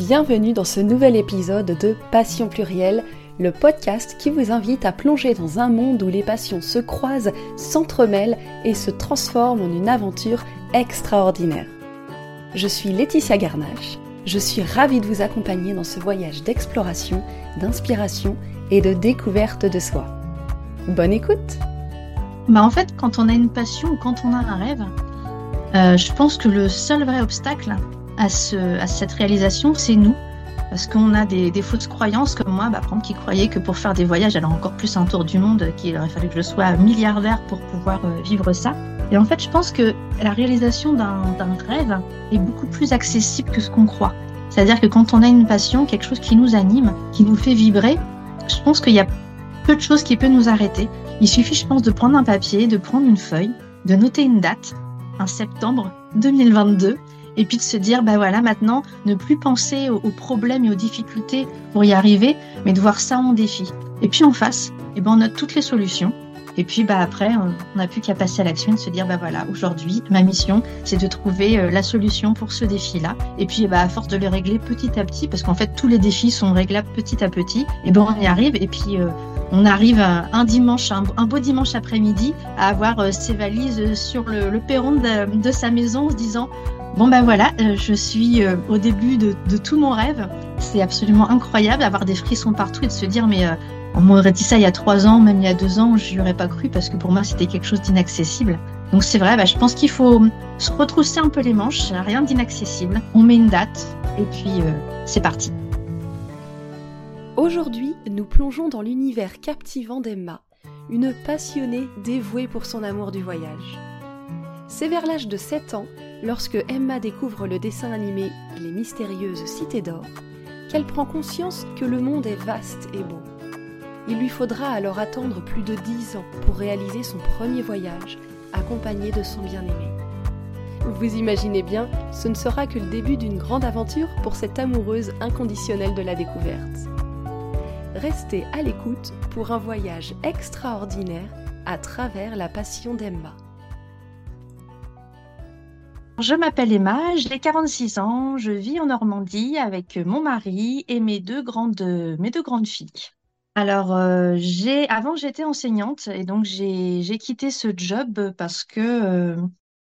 Bienvenue dans ce nouvel épisode de Passion plurielle, le podcast qui vous invite à plonger dans un monde où les passions se croisent, s'entremêlent et se transforment en une aventure extraordinaire. Je suis Laetitia Garnache. Je suis ravie de vous accompagner dans ce voyage d'exploration, d'inspiration et de découverte de soi. Bonne écoute bah En fait, quand on a une passion ou quand on a un rêve, euh, je pense que le seul vrai obstacle à, ce, à cette réalisation, c'est nous. Parce qu'on a des, des, fausses croyances comme moi, bah, par qui croyait que pour faire des voyages, alors encore plus un tour du monde, qu'il aurait fallu que je sois milliardaire pour pouvoir euh, vivre ça. Et en fait, je pense que la réalisation d'un rêve est beaucoup plus accessible que ce qu'on croit. C'est-à-dire que quand on a une passion, quelque chose qui nous anime, qui nous fait vibrer, je pense qu'il y a peu de choses qui peuvent nous arrêter. Il suffit, je pense, de prendre un papier, de prendre une feuille, de noter une date, un septembre 2022, et puis de se dire, bah voilà, maintenant, ne plus penser aux, problèmes et aux difficultés pour y arriver, mais de voir ça en défi. Et puis en face, eh ben, on note toutes les solutions. Et puis bah après, on n'a plus qu'à passer à l'action et se dire bah voilà, aujourd'hui, ma mission, c'est de trouver euh, la solution pour ce défi-là. Et puis bah à force de les régler petit à petit, parce qu'en fait tous les défis sont réglables petit à petit, et ben on y arrive. Et puis euh, on arrive un dimanche, un, beau dimanche après-midi, à avoir euh, ses valises sur le, perron de, de, sa maison, en se disant Bon ben voilà, euh, je suis euh, au début de, tout mon rêve. C'est absolument incroyable d'avoir des frissons partout et de se dire mais euh, on m'aurait dit ça il y a trois ans, même il y a deux ans, je n'y aurais pas cru parce que pour moi c'était quelque chose d'inaccessible. Donc c'est vrai, bah, je pense qu'il faut se retrousser un peu les manches, rien d'inaccessible. On met une date et puis c'est parti. Aujourd'hui, nous plongeons dans l'univers captivant d'Emma, une passionnée dévouée pour son amour du voyage. C'est vers l'âge de 7 ans lorsque Emma découvre le dessin animé Les mystérieuses cités d'or, qu'elle prend conscience que le monde est vaste et beau. Il lui faudra alors attendre plus de dix ans pour réaliser son premier voyage, accompagné de son bien-aimé. Vous imaginez bien, ce ne sera que le début d'une grande aventure pour cette amoureuse inconditionnelle de la découverte. Restez à l'écoute pour un voyage extraordinaire à travers la passion d'Emma. Je m'appelle Emma, j'ai 46 ans, je vis en Normandie avec mon mari et mes deux grandes, mes deux grandes filles. Alors, euh, j'ai, avant, j'étais enseignante et donc j'ai, quitté ce job parce que euh,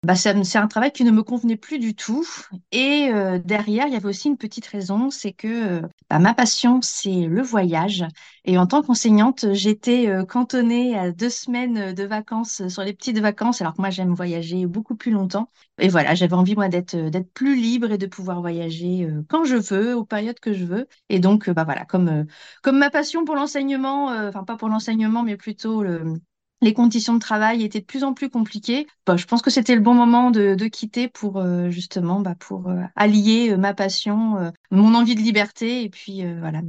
bah, c'est un travail qui ne me convenait plus du tout. Et euh, derrière, il y avait aussi une petite raison, c'est que euh, bah, ma passion, c'est le voyage. Et en tant qu'enseignante, j'étais euh, cantonnée à deux semaines de vacances sur les petites vacances, alors que moi, j'aime voyager beaucoup plus longtemps. Et voilà, j'avais envie, moi, d'être plus libre et de pouvoir voyager quand je veux, aux périodes que je veux. Et donc, bah voilà, comme, comme ma passion pour l'enseignement, enfin pas pour l'enseignement, mais plutôt le, les conditions de travail étaient de plus en plus compliquées. Bah, je pense que c'était le bon moment de, quitter pour euh, justement bah, pour euh, allier euh, ma passion, mon envie de liberté et puis voilà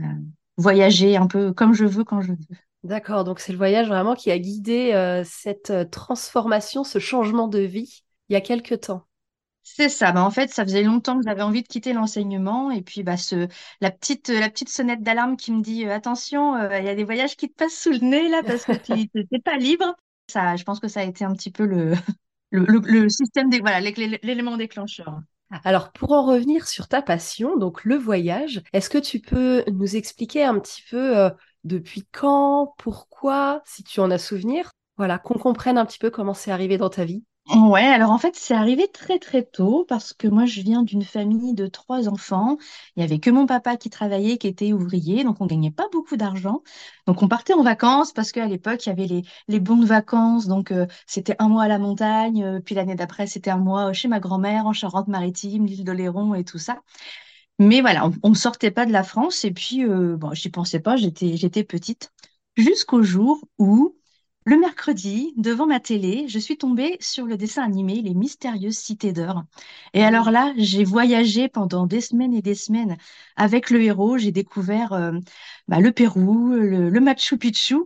voyager un peu comme je veux quand je veux. D'accord, donc c'est le voyage vraiment qui a guidé cette transformation, ce changement de vie il y a quelque temps. C'est ça. Bah, en fait, ça faisait longtemps que j'avais envie de quitter l'enseignement. Et puis, bah, la petite, sonnette d'alarme qui me dit attention, il y a des voyages qui te passent sous le nez là parce que tu n'es pas libre. Ça, je pense que ça a été un petit peu le, système, voilà, l'élément déclencheur. Alors, pour en revenir sur ta passion, donc le voyage, est-ce que tu peux nous expliquer un petit peu depuis quand, pourquoi, si tu en as souvenir, voilà, qu'on comprenne un petit peu comment c'est arrivé dans ta vie Ouais, alors en fait, c'est arrivé très très tôt parce que moi, je viens d'une famille de trois enfants. Il y avait que mon papa qui travaillait, qui était ouvrier, donc on gagnait pas beaucoup d'argent. Donc on partait en vacances parce qu'à l'époque, il y avait les, les bons de vacances. Donc euh, c'était un mois à la montagne, euh, puis l'année d'après, c'était un mois chez ma grand-mère en Charente-Maritime, l'île d'Oléron et tout ça. Mais voilà, on ne sortait pas de la France et puis, euh, bon, j'y pensais pas, j'étais j'étais petite. Jusqu'au jour où le mercredi, devant ma télé, je suis tombée sur le dessin animé Les mystérieuses cités d'or. Et alors là, j'ai voyagé pendant des semaines et des semaines avec le héros. J'ai découvert euh, bah, le Pérou, le, Machu Picchu.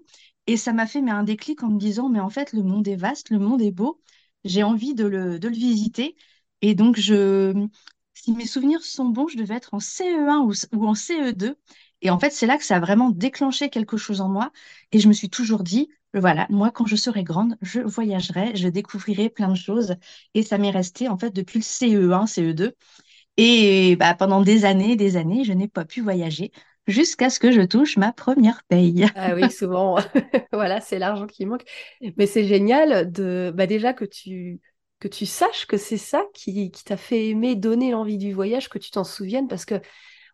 Et ça m'a fait mais, un déclic en me disant, mais en fait, le monde est vaste, le monde est beau. J'ai envie de le, de le visiter. Et donc, je, si mes souvenirs sont bons, je devais être en CE1 ou, ou en CE2. Et en fait, c'est là que ça a vraiment déclenché quelque chose en moi. Et je me suis toujours dit, voilà, moi, quand je serai grande, je voyagerai, je découvrirai plein de choses. Et ça m'est resté, en fait, depuis le CE1, CE2. Et bah, pendant des années, des années, je n'ai pas pu voyager jusqu'à ce que je touche ma première paye. Ah oui, souvent, voilà, c'est l'argent qui manque. Mais c'est génial de, bah déjà que tu, saches que c'est ça qui t'a fait aimer, donner l'envie du voyage, que tu t'en souviennes, parce que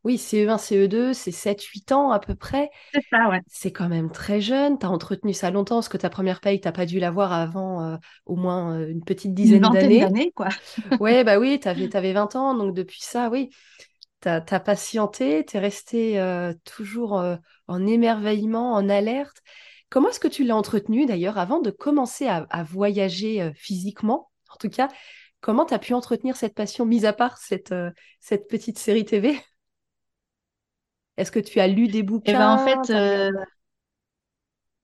oui, CE1, CE2, c'est 7-8 ans à peu près. C'est ça, ouais. C'est quand même très jeune. Tu as entretenu ça longtemps, parce que ta première paye, tu pas dû l'avoir avant euh, au moins euh, une petite dizaine d'années. d'années, quoi. ouais, bah oui, tu avais, avais, 20 ans, donc depuis ça, oui, tu as, patienté, tu es resté euh, toujours en émerveillement, en alerte. Comment est-ce que tu l'as entretenu d'ailleurs avant de commencer à, à voyager physiquement En tout cas, comment tu as pu entretenir cette passion, mis à part cette, cette petite série TV est-ce que tu as lu des bouquins? Et ben en fait,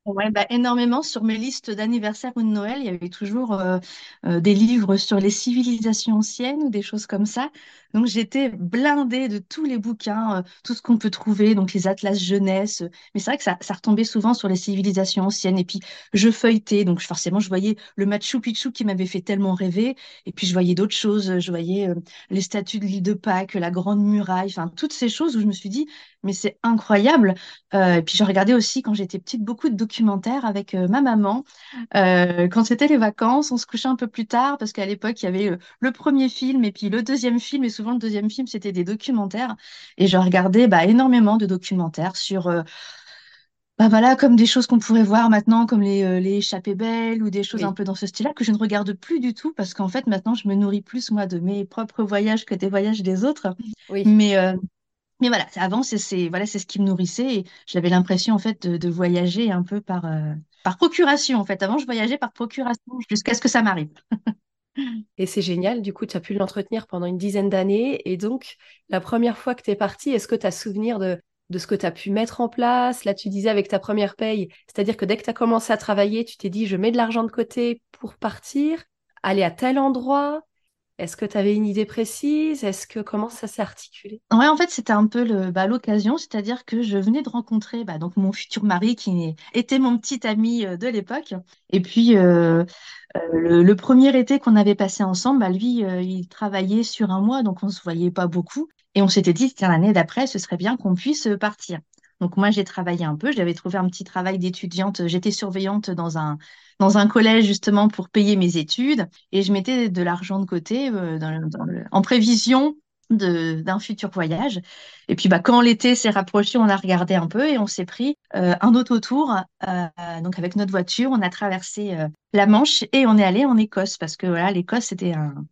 Ouais, bah, énormément sur mes listes d'anniversaire ou de Noël, il y avait toujours euh, euh, des livres sur les civilisations anciennes ou des choses comme ça. Donc j'étais blindée de tous les bouquins, euh, tout ce qu'on peut trouver, donc les atlas jeunesse. Mais c'est vrai que ça, ça retombait souvent sur les civilisations anciennes. Et puis je feuilletais, donc forcément je voyais le Machu Picchu qui m'avait fait tellement rêver. Et puis je voyais d'autres choses, je voyais les statues de l'île de Pâques, la Grande Muraille, enfin toutes ces choses où je me suis dit, mais c'est incroyable. et puis je regardais aussi quand j'étais petite beaucoup de documents documentaire avec euh, ma maman. Euh, quand c'était les vacances, on se couchait un peu plus tard parce qu'à l'époque, il y avait euh, le premier film et puis le deuxième film. Et souvent, le deuxième film, c'était des documentaires. Et je regardais bah, énormément de documentaires sur bah voilà, comme des choses qu'on pourrait voir maintenant, comme les, les échappées belles ou des choses un peu dans ce style-là, que je ne regarde plus du tout parce qu'en fait, maintenant, je me nourris plus, moi, de mes propres voyages que des voyages des autres. Oui. Mais, mais voilà, avant, c'est voilà, ce qui me nourrissait et j'avais l'impression en fait de, voyager un peu par, euh, par procuration. En fait, avant, je voyageais par procuration jusqu'à ce que ça m'arrive. et c'est génial, du coup, tu as pu l'entretenir pendant une dizaine d'années. Et donc, la première fois que tu es parti, est-ce que tu as souvenir de, de ce que tu as pu mettre en place? Là, tu disais avec ta première paye, c'est-à-dire que dès que tu as commencé à travailler, tu t'es dit, je mets de l'argent de côté pour partir, aller à tel endroit. Est-ce que tu avais une idée précise? Est-ce que comment ça s'est articulé? En fait, c'était un peu bah, l'occasion, c'est-à-dire que je venais de rencontrer bah, mon futur mari qui était mon petit ami euh, de l'époque. Et puis euh, euh, le, premier été qu'on avait passé ensemble, bah, lui, il travaillait sur un mois, donc on se voyait pas beaucoup. Et on s'était dit que l'année d'après, ce serait bien qu'on puisse partir. Donc moi, j'ai travaillé un peu. J'avais trouvé un petit travail d'étudiante. J'étais surveillante dans un dans un collège justement pour payer mes études et je mettais de l'argent de côté euh, en prévision d'un futur voyage. Et puis bah, quand l'été s'est rapproché, on a regardé un peu et on s'est pris euh, un autotour. Euh, donc avec notre voiture, on a traversé la Manche et on est allé en Écosse parce que voilà, l'Écosse c'était un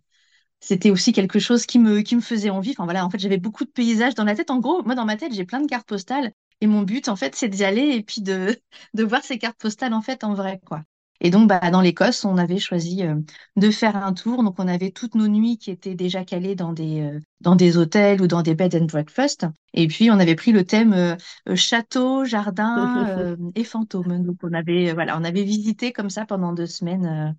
c'était aussi quelque chose qui me, qui me faisait envie. Enfin voilà, en fait, j'avais beaucoup de paysages dans la tête. En gros, moi, dans ma tête, j'ai plein de cartes postales. Et mon but, en fait, c'est d'y aller et puis de, de voir ces cartes postales, en fait, en vrai, quoi. Et donc, bah, dans l'Écosse, on avait choisi euh, de faire un tour. Donc, on avait toutes nos nuits qui étaient déjà calées dans des, euh, dans des hôtels ou dans des bed and breakfast. Et puis, on avait pris le thème euh, château, jardin et fantôme. Donc, on avait, voilà, on avait visité comme ça pendant deux semaines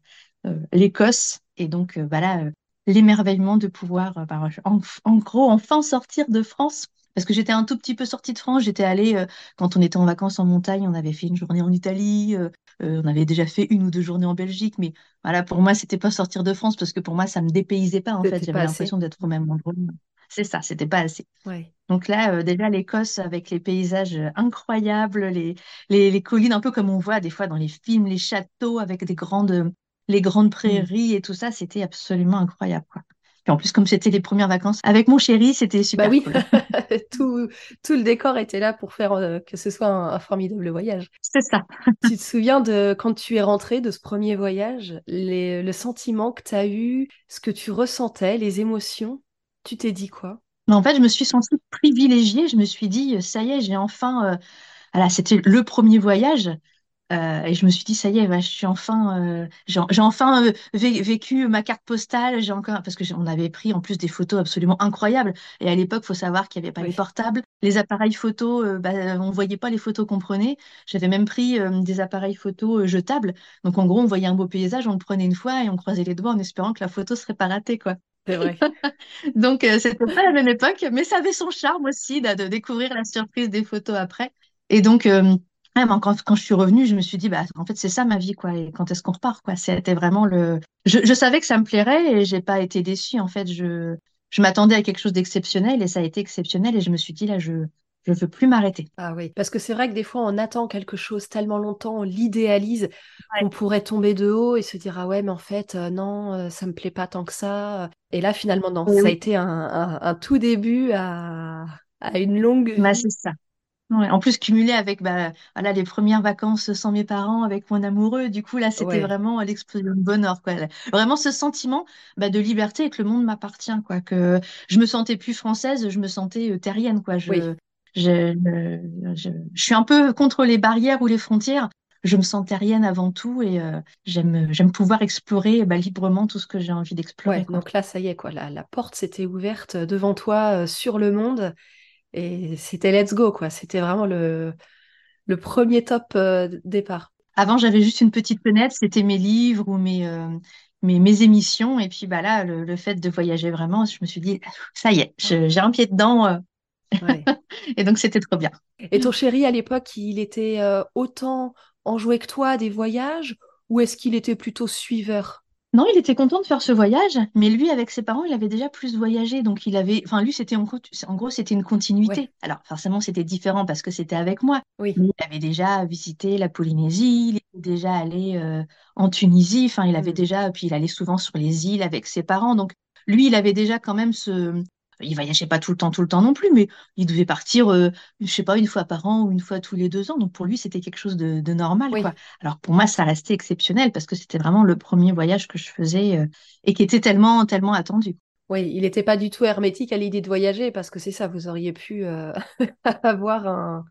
l'Écosse. Et donc, voilà, l'émerveillement de pouvoir, bah, en, en gros, enfin sortir de France parce que j'étais un tout petit peu sortie de France. J'étais allée, quand on était en vacances en montagne, on avait fait une journée en Italie, euh, on avait déjà fait une ou deux journées en Belgique, mais voilà, pour moi, c'était pas sortir de France parce que pour moi, ça me dépaysait pas en fait. J'avais l'impression d'être au même endroit. C'est ça, c'était pas assez. Donc là, euh, déjà l'Écosse avec les paysages incroyables, les, les, collines un peu comme on voit des fois dans les films, les châteaux avec des grandes, les grandes mm. prairies et tout ça, c'était absolument incroyable. Quoi. Et en plus, comme c'était les premières vacances avec mon chéri, c'était super. Bah oui, tout, tout le décor était là pour faire euh, que ce soit un, formidable voyage. C'est ça. tu te souviens de quand tu es rentré de ce premier voyage, les, le sentiment que tu as eu, ce que tu ressentais, les émotions? Tu t'es dit quoi? En fait, je me suis sentie privilégiée. Je me suis dit, ça y est, j'ai enfin. Euh... Voilà, c'était le premier voyage. Euh, et je me suis dit, ça y est, bah, je suis enfin, euh, j'ai enfin euh, vécu ma carte postale. J'ai encore parce que on avait pris en plus des photos absolument incroyables. Et à l'époque, faut savoir qu'il n'y avait pas les portables, les appareils photo, bah, on voyait pas les photos qu'on prenait. J'avais même pris des appareils photo jetables. Donc en gros, on voyait un beau paysage, on le prenait une fois et on croisait les doigts en espérant que la photo serait pas ratée, quoi. C'est vrai. Donc c'était pas la même époque, mais ça avait son charme aussi de découvrir la surprise des photos après. Et donc quand, quand, je suis revenue, je me suis dit, bah, en fait, c'est ça ma vie, quoi. Et quand est-ce qu'on repart, quoi? C'était vraiment le. Je, je, savais que ça me plairait et j'ai pas été déçue. En fait, je, je m'attendais à quelque chose d'exceptionnel et ça a été exceptionnel et je me suis dit là, je je veux plus m'arrêter. Ah oui, parce que c'est vrai que des fois on attend quelque chose tellement longtemps, on l'idéalise, qu'on pourrait tomber de haut et se dire ah ouais mais en fait euh, non, euh, ça me plaît pas tant que ça. Et là finalement non, ça a été un, tout début à, une longue. Bah, c'est ça. En plus, cumulé avec bah, voilà, les premières vacances sans mes parents, avec mon amoureux, du coup, là, c'était vraiment l'explosion de bonheur. Quoi. Vraiment ce sentiment bah, de liberté et que le monde m'appartient. Quoi. Que je me sentais plus française, je me sentais euh, terrienne. Quoi. Je, je, je, suis un peu contre les barrières ou les frontières. Je me sens terrienne avant tout et euh, j'aime, j'aime pouvoir explorer bah, librement tout ce que j'ai envie d'explorer. donc là, ça y est, quoi, la, la porte s'était ouverte devant toi euh, sur le monde et c'était let's go, quoi. C'était vraiment le, le premier top euh, départ. Avant, j'avais juste une petite fenêtre, c'était mes livres ou mes, mes, mes, émissions. Et puis bah là, le, le, fait de voyager vraiment, je me suis dit, ça y est, j'ai un pied dedans, et donc, c'était trop bien. Et ton chéri, à l'époque, il était euh, autant enjoué que toi des voyages ou est-ce qu'il était plutôt suiveur? Non, il était content de faire ce voyage, mais lui, avec ses parents, il avait déjà plus voyagé. Donc, il avait. Enfin, lui, c'était en, gros, c'était une continuité. Alors, forcément, c'était différent parce que c'était avec moi. Oui. il avait déjà visité la Polynésie, il était déjà allé euh, en Tunisie. Enfin, il avait mm. déjà. Puis, il allait souvent sur les îles avec ses parents. Donc, lui, il avait déjà quand même ce, il voyageait pas tout le temps, tout le temps non plus, mais il devait partir, je euh, je sais pas, une fois par an ou une fois tous les deux ans. Donc pour lui, c'était quelque chose de, normal. Quoi. Alors pour moi, ça restait exceptionnel parce que c'était vraiment le premier voyage que je faisais euh, et qui était tellement, tellement attendu. Oui, il n'était pas du tout hermétique à l'idée de voyager parce que c'est ça, vous auriez pu euh, avoir un.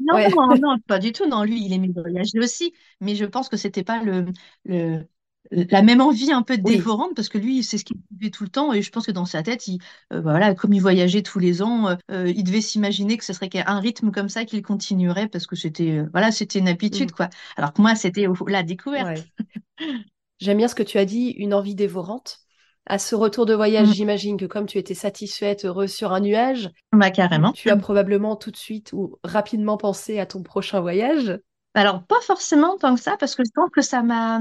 Non, non, pas du tout. Non, lui, il aimait voyager aussi, mais je pense que c'était pas le, le, la même envie un peu dévorante parce que lui c'est ce qu'il vivait tout le temps et je pense que dans sa tête il euh, bah voilà comme il voyageait tous les ans euh, euh, il devait s'imaginer que ce serait un rythme comme ça qu'il continuerait parce que c'était voilà c'était une habitude mm. quoi. Alors que moi c'était la découverte. J'aime bien ce que tu as dit une envie dévorante. À ce retour de voyage mm. j'imagine que comme tu étais satisfaite heureuse sur un nuage bah, carrément. tu as probablement tout de suite ou rapidement pensé à ton prochain voyage. Alors pas forcément tant que ça parce que je pense que ça m'a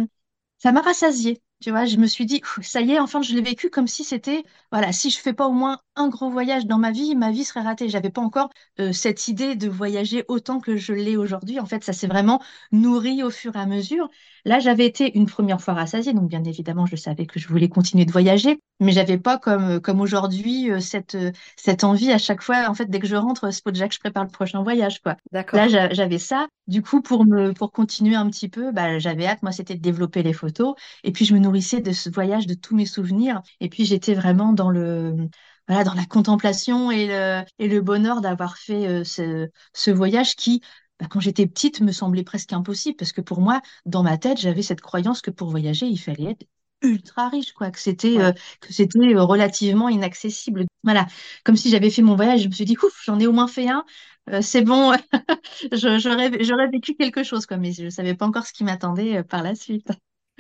ça m'a rassasiée. Tu vois, je me suis dit, ça y est, enfin, je l'ai vécu comme si c'était, voilà, si je fais pas au moins un gros voyage dans ma vie, ma vie serait ratée. J'avais pas encore euh, cette idée de voyager autant que je l'ai aujourd'hui. En fait, ça s'est vraiment nourri au fur et à mesure. Là, j'avais été une première fois rassasiée, donc bien évidemment, je savais que je voulais continuer de voyager, mais j'avais pas comme comme aujourd'hui euh, cette cette envie à chaque fois. En fait, dès que je rentre, c'est déjà que je prépare le prochain voyage, quoi. Là, j'avais ça. Du coup, pour me pour continuer un petit peu, bah, j'avais hâte. Moi, c'était de développer les photos, et puis je me nourrissais de ce voyage, de tous mes souvenirs, et puis j'étais vraiment dans le voilà, dans la contemplation et le, et le bonheur d'avoir fait euh, ce, ce voyage qui, bah, quand j'étais petite, me semblait presque impossible. Parce que pour moi, dans ma tête, j'avais cette croyance que pour voyager, il fallait être ultra riche, quoi, que c'était euh, que c'était euh, relativement inaccessible. Voilà, comme si j'avais fait mon voyage, je me suis dit, ouf, j'en ai au moins fait un, euh, c'est bon, j'aurais vécu quelque chose, quoi, mais je ne savais pas encore ce qui m'attendait par la suite.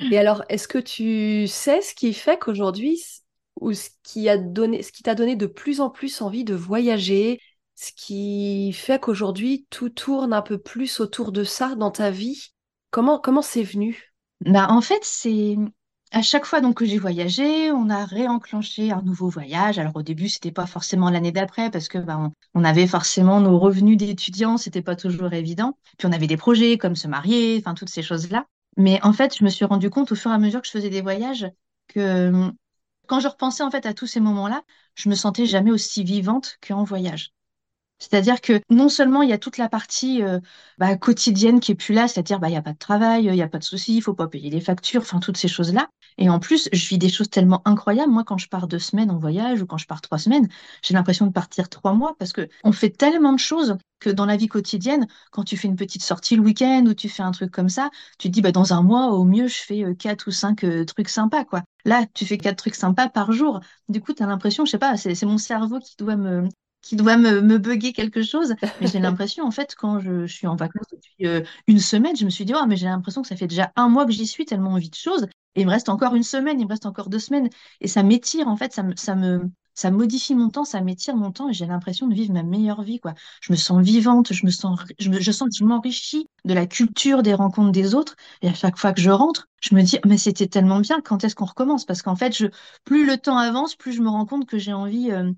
Et alors, est-ce que tu sais ce qui fait qu'aujourd'hui, ou ce qui a donné, ce qui t'a donné de plus en plus envie de voyager, ce qui fait qu'aujourd'hui tout tourne un peu plus autour de ça dans ta vie? Comment comment c'est venu? Bah, en fait, c'est à chaque fois donc que j'ai voyagé, on a réenclenché un nouveau voyage. Alors au début, c'était pas forcément l'année d'après parce que bah, on, avait forcément nos revenus d'étudiants, c'était pas toujours évident. Puis on avait des projets comme se marier, enfin toutes ces choses-là. Mais en fait, je me suis rendu compte au fur et à mesure que je faisais des voyages que quand je repensais en fait à tous ces moments-là, je me sentais jamais aussi vivante qu'en voyage. C'est-à-dire que non seulement il y a toute la partie euh, bah, quotidienne qui est plus là, c'est-à-dire bah il y a pas de travail, il y a pas de soucis, il faut pas payer les factures, enfin toutes ces choses-là. Et en plus, je vis des choses tellement incroyables. Moi, quand je pars deux semaines en voyage ou quand je pars trois semaines, j'ai l'impression de partir trois mois parce que on fait tellement de choses que dans la vie quotidienne, quand tu fais une petite sortie le week-end ou tu fais un truc comme ça, tu te dis bah dans un mois au mieux je fais euh, quatre ou cinq euh, trucs sympas quoi. Là, tu fais quatre trucs sympas par jour. Du coup, tu as l'impression, je sais pas, c'est mon cerveau qui doit me, qui doit me, me bugger quelque chose. Mais j'ai l'impression, en fait, quand je, suis en vacances depuis euh, une semaine, je me suis dit, oh, mais j'ai l'impression que ça fait déjà un mois que j'y suis, tellement envie de choses. Et il me reste encore une semaine, il me reste encore deux semaines. Et ça m'étire, en fait, ça modifie mon temps, ça m'étire mon temps et j'ai l'impression de vivre ma meilleure vie, quoi. Je me sens vivante, je me sens, je, sens m'enrichis de la culture, des rencontres des autres. Et à chaque fois que je rentre, je me dis, mais c'était tellement bien, quand est-ce qu'on recommence? Parce qu'en fait, je, plus le temps avance, plus je me rends compte que j'ai envie, euh,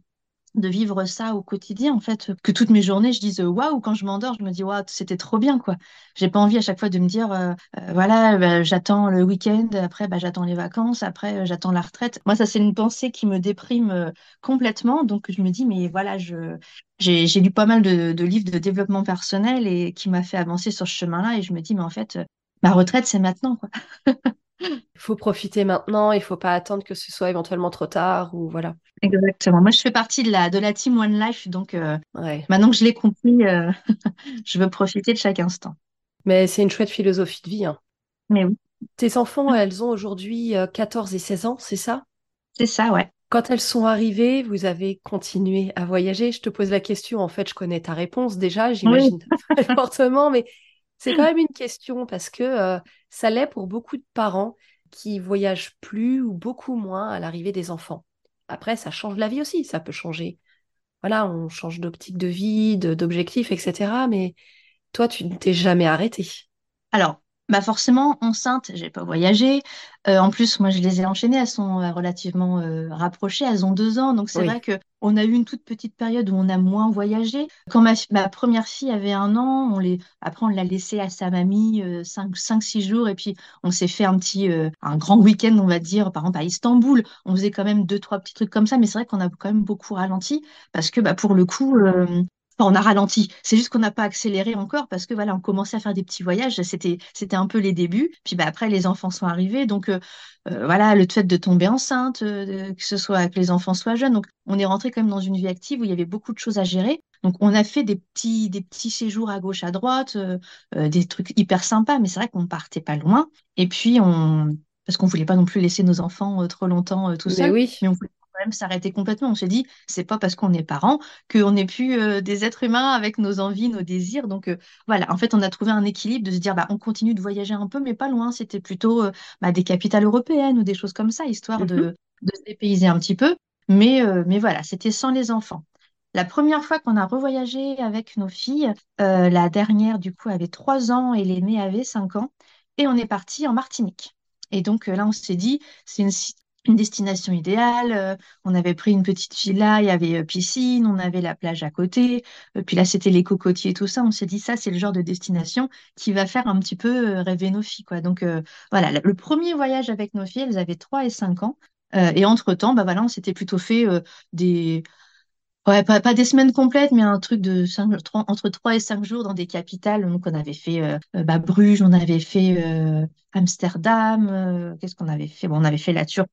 de vivre ça au quotidien, en fait, que toutes mes journées, je dise waouh, quand je m'endors, je me dis waouh, c'était trop bien, quoi. J'ai pas envie à chaque fois de me dire euh, euh, voilà, bah, j'attends le week-end, après bah, j'attends les vacances, après euh, j'attends la retraite. Moi, ça, c'est une pensée qui me déprime complètement, donc je me dis mais voilà, je j'ai lu pas mal de, de, livres de développement personnel et qui m'a fait avancer sur ce chemin-là, et je me dis mais en fait, ma retraite, c'est maintenant, quoi. Il faut profiter maintenant, il faut pas attendre que ce soit éventuellement trop tard ou voilà. Exactement. Moi, je fais partie de la, de la team One Life, donc euh, maintenant que je l'ai compris, euh, je veux profiter de chaque instant. Mais c'est une chouette philosophie de vie. Hein. Mais oui. Tes enfants, elles ont aujourd'hui 14 euh, et 16 ans, c'est ça? C'est ça, ouais. Quand elles sont arrivées, vous avez continué à voyager. Je te pose la question, en fait, je connais ta réponse déjà, j'imagine très fortement, mais c'est quand même une question parce que euh, ça l'est pour beaucoup de parents qui voyagent plus ou beaucoup moins à l'arrivée des enfants. Après, ça change la vie aussi, ça peut changer. Voilà, on change d'optique de vie, d'objectif, etc. Mais toi, tu ne t'es jamais arrêté. Alors, bah forcément, enceinte, j'ai pas voyagé. Euh, en plus, moi, je les ai enchaînées. Elles sont euh, relativement euh, rapprochées. Elles ont deux ans, donc c'est vrai que on a eu une toute petite période où on a moins voyagé. Quand ma, ma première fille avait un an, on les, après on l'a laissée à sa mamie cinq, cinq, six jours, et puis on s'est fait un petit, un grand week-end, on va dire, par exemple à Istanbul. On faisait quand même deux, trois petits trucs comme ça, mais c'est vrai qu'on a quand même beaucoup ralenti parce que, bah, pour le coup, on a ralenti. C'est juste qu'on n'a pas accéléré encore parce que voilà, on commençait à faire des petits voyages. C'était, c'était un peu les débuts. Puis bah, après, les enfants sont arrivés. Donc euh, euh, voilà, le fait de tomber enceinte, euh, que ce soit que les enfants soient jeunes. Donc on est rentré quand même dans une vie active où il y avait beaucoup de choses à gérer. Donc on a fait des petits, des petits séjours à gauche, à droite, des trucs hyper sympas. Mais c'est vrai qu'on partait pas loin. Et puis on parce qu'on voulait pas non plus laisser nos enfants trop longtemps tout seuls. Oui. Mais on même s'arrêter complètement. On s'est dit, c'est pas parce qu'on est parents qu'on n'est plus euh, des êtres humains avec nos envies, nos désirs. Donc euh, voilà, en fait, on a trouvé un équilibre de se dire, bah, on continue de voyager un peu, mais pas loin. C'était plutôt euh, bah, des capitales européennes ou des choses comme ça, histoire de, mhm. de, se dépayser un petit peu. Mais, mais voilà, c'était sans les enfants. La première fois qu'on a revoyagé avec nos filles, la dernière, du coup, avait trois ans et l'aînée avait cinq ans. Et on est parti en Martinique. Et donc là, on s'est dit, c'est une, une destination idéale. Euh, on avait pris une petite villa, il y avait euh, piscine, on avait la plage à côté. Euh, puis là, c'était les cocotiers et tout ça. On s'est dit, ça, c'est le genre de destination qui va faire un petit peu rêver nos filles. Donc voilà, le premier voyage avec nos filles, elles avaient 3 et 5 ans. et entre-temps, bah, voilà, on s'était plutôt fait des... Ouais, pas, pas, des semaines complètes, mais un truc de 5, entre 3 et 5 jours dans des capitales. Donc, on avait fait bah, Bruges, on avait fait Amsterdam. Qu'est-ce qu'on avait fait? Bon, On avait fait la Turquie.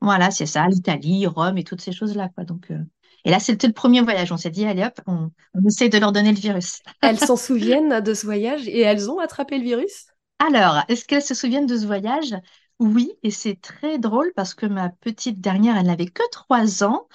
Voilà, c'est ça, l'Italie, Rome et toutes ces choses-là. Quoi. Donc, euh, Et là, c'était le premier voyage. On s'est dit, allez hop, on, on essaie de leur donner le virus. elles s'en souviennent de ce voyage et elles ont attrapé le virus? Alors, est-ce qu'elles se souviennent de ce voyage? Oui, et c'est très drôle parce que ma petite dernière, elle n'avait que trois ans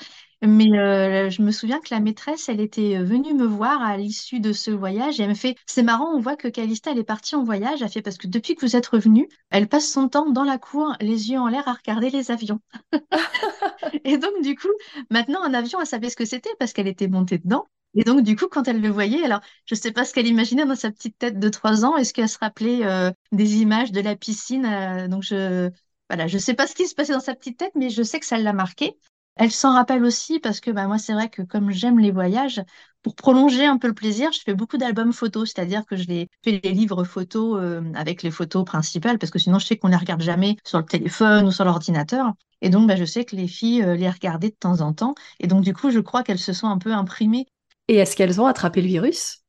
mais euh, je me souviens que la maîtresse, elle était euh, venue me voir à l'issue de ce voyage et elle me fait, c'est marrant, on voit que Calista, elle est partie en voyage. Elle fait, parce que depuis que vous êtes revenu, elle passe son temps dans la cour, les yeux en l'air, à regarder les avions. et donc, du coup, maintenant, un avion, elle savait ce que c'était parce qu'elle était montée dedans. Et donc, du coup, quand elle le voyait, alors, je ne sais pas ce qu'elle imaginait dans sa petite tête de trois ans. Est-ce qu'elle se rappelait euh, des images de la piscine Donc, je, voilà, je ne sais pas ce qui se passait dans sa petite tête, mais je sais que ça l'a marqué. Elle s'en rappelle aussi parce que bah, moi, c'est vrai que comme j'aime les voyages, pour prolonger un peu le plaisir, je fais beaucoup d'albums photos, c'est-à-dire que je les fais les livres photos euh, avec les photos principales, parce que sinon, je sais qu'on les regarde jamais sur le téléphone ou sur l'ordinateur. Et donc, bah, je sais que les filles euh, les regardaient de temps en temps. Et donc, du coup, je crois qu'elles se sont un peu imprimées. Et est-ce qu'elles ont attrapé le virus?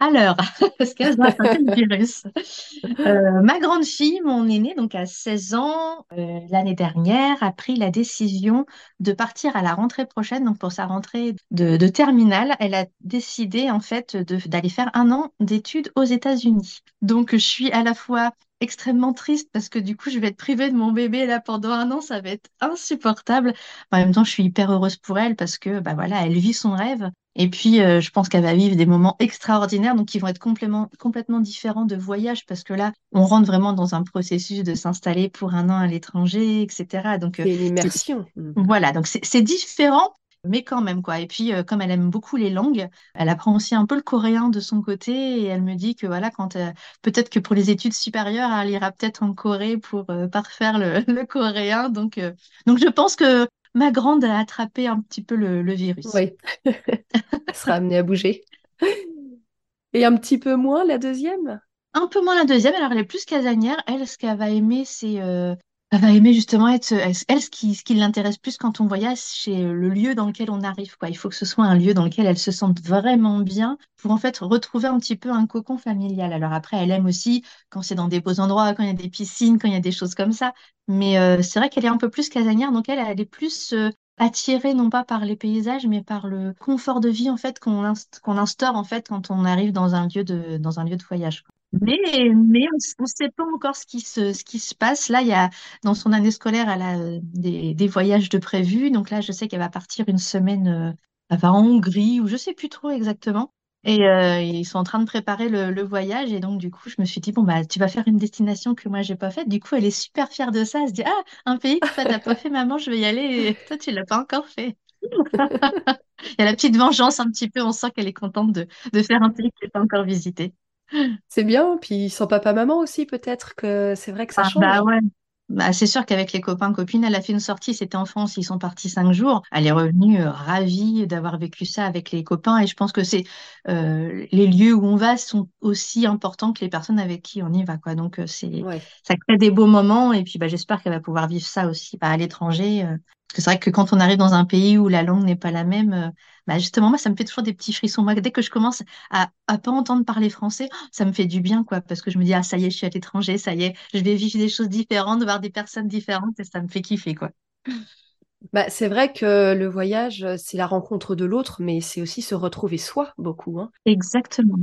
Alors, parce qu'elle va le virus. Euh, ma grande fille, mon aînée, donc à 16 ans, euh, l'année dernière, a pris la décision de partir à la rentrée prochaine. Donc pour sa rentrée de, de terminale, elle a décidé en fait d'aller faire un an d'études aux États-Unis. Donc je suis à la fois extrêmement triste parce que du coup, je vais être privée de mon bébé là pendant un an, ça va être insupportable. En même temps, je suis hyper heureuse pour elle parce que bah voilà, elle vit son rêve Et puis, euh, je pense qu'elle va vivre des moments extraordinaires, donc qui vont être complètement, complètement différents de voyage, parce que là, on rentre vraiment dans un processus de s'installer pour un an à l'étranger, etc. Donc. Mmh. Voilà, donc c'est différent, mais quand même, quoi. Et puis, euh, comme elle aime beaucoup les langues, elle apprend aussi un peu le coréen de son côté, et elle me dit que voilà, quand euh, peut-être que pour les études supérieures, elle ira peut-être en Corée pour parfaire le, le, coréen. Donc, donc, je pense que ma grande a attrapé un petit peu le, virus. Oui, elle sera amenée à bouger. Et un petit peu moins la deuxième? Un peu moins la deuxième, alors elle est plus casanière. Elle, ce qu'elle va aimer, c'est euh, elle va aimer justement être, elle, ce qui, ce qui l'intéresse plus quand on voyage, c'est le lieu dans lequel on arrive, quoi. Il faut que ce soit un lieu dans lequel elle se sente vraiment bien pour en fait retrouver un petit peu un cocon familial. Alors après, elle aime aussi quand c'est dans des beaux endroits, quand il y a des piscines, quand il y a des choses comme ça. Mais euh, c'est vrai qu'elle est un peu plus casanière, donc elle, elle est plus euh, attirée non pas par les paysages, mais par le confort de vie en fait qu'on instaure en fait quand on arrive dans un lieu de, dans un lieu de voyage. Mais, mais on ne sait pas encore ce qui se, ce qui se passe. Là, il y a, dans son année scolaire, elle a euh, des, des voyages de prévus. Donc là, je sais qu'elle va partir une semaine euh, elle va en Hongrie ou je sais plus trop exactement. Et euh, ils sont en train de préparer le, voyage. Et donc, du coup, je me suis dit, bon, bah, tu vas faire une destination que moi, j'ai pas faite. Du coup, elle est super fière de ça. Elle se dit, ah, un pays que toi, t'as pas fait, maman, je vais y aller. Et toi, tu l'as pas encore fait. Il y a la petite vengeance un petit peu. On sent qu'elle est contente de, de faire un pays qu'elle n'a pas encore visité. C'est bien, puis son papa-maman aussi, peut-être que c'est vrai que ça Ah, change. bah ouais. Bah, c'est sûr qu'avec les copains, copines, elle a fait une sortie, c'était en France, ils sont partis cinq jours. Elle est revenue euh, ravie d'avoir vécu ça avec les copains et je pense que c'est euh, les lieux où on va sont aussi importants que les personnes avec qui on y va, quoi. Donc euh, c'est Ouais. ça crée des beaux moments et puis bah, j'espère qu'elle va pouvoir vivre ça aussi bah, à l'étranger. euh, c'est vrai que quand on arrive dans un pays où la langue n'est pas la même, euh, bah, justement, moi, ça me fait toujours des petits frissons. Moi, dès que je commence à, à pas entendre parler français, oh, ça me fait du bien, quoi, parce que je me dis, ah, ça y est, je suis à l'étranger, ça y est, je vais vivre des choses différentes, voir des personnes différentes, et ça me fait kiffer, quoi. Bah, c'est vrai que le voyage, euh, c'est la rencontre de l'autre, mais c'est aussi se retrouver soi, beaucoup, hein. Exactement.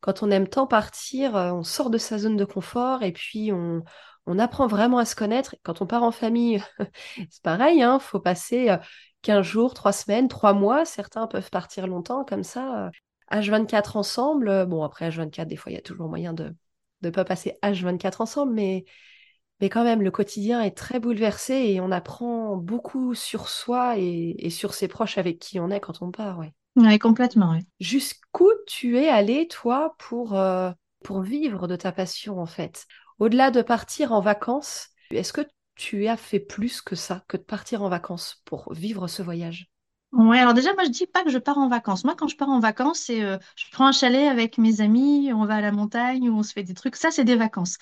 Quand on aime tant partir, euh, on sort de sa zone de confort et puis on, on apprend vraiment à se connaître. Quand on part en famille, c'est pareil, hein, faut passer euh, 15 jours, 3 semaines, 3 mois. Certains peuvent partir longtemps comme ça, euh, H24 ensemble. Euh, Bon, après H24, des fois, il y a toujours moyen de ne pas passer H24 ensemble, mais, mais quand même, le quotidien est très bouleversé et on apprend beaucoup sur soi et, et sur ses proches avec qui on est quand on part, ouais. Ouais, complètement, ouais. Jusqu'où tu es allé, toi, pour, euh, pour vivre de ta passion, en fait? Au-delà de partir en vacances, est-ce que tu as fait plus que ça, que de partir en vacances pour vivre ce voyage? Ouais, alors déjà, moi, je dis pas que je pars en vacances. Moi, quand je pars en vacances, c'est euh, je prends un chalet avec mes amis, on va à la montagne ou on se fait des trucs. Ça, c'est des vacances.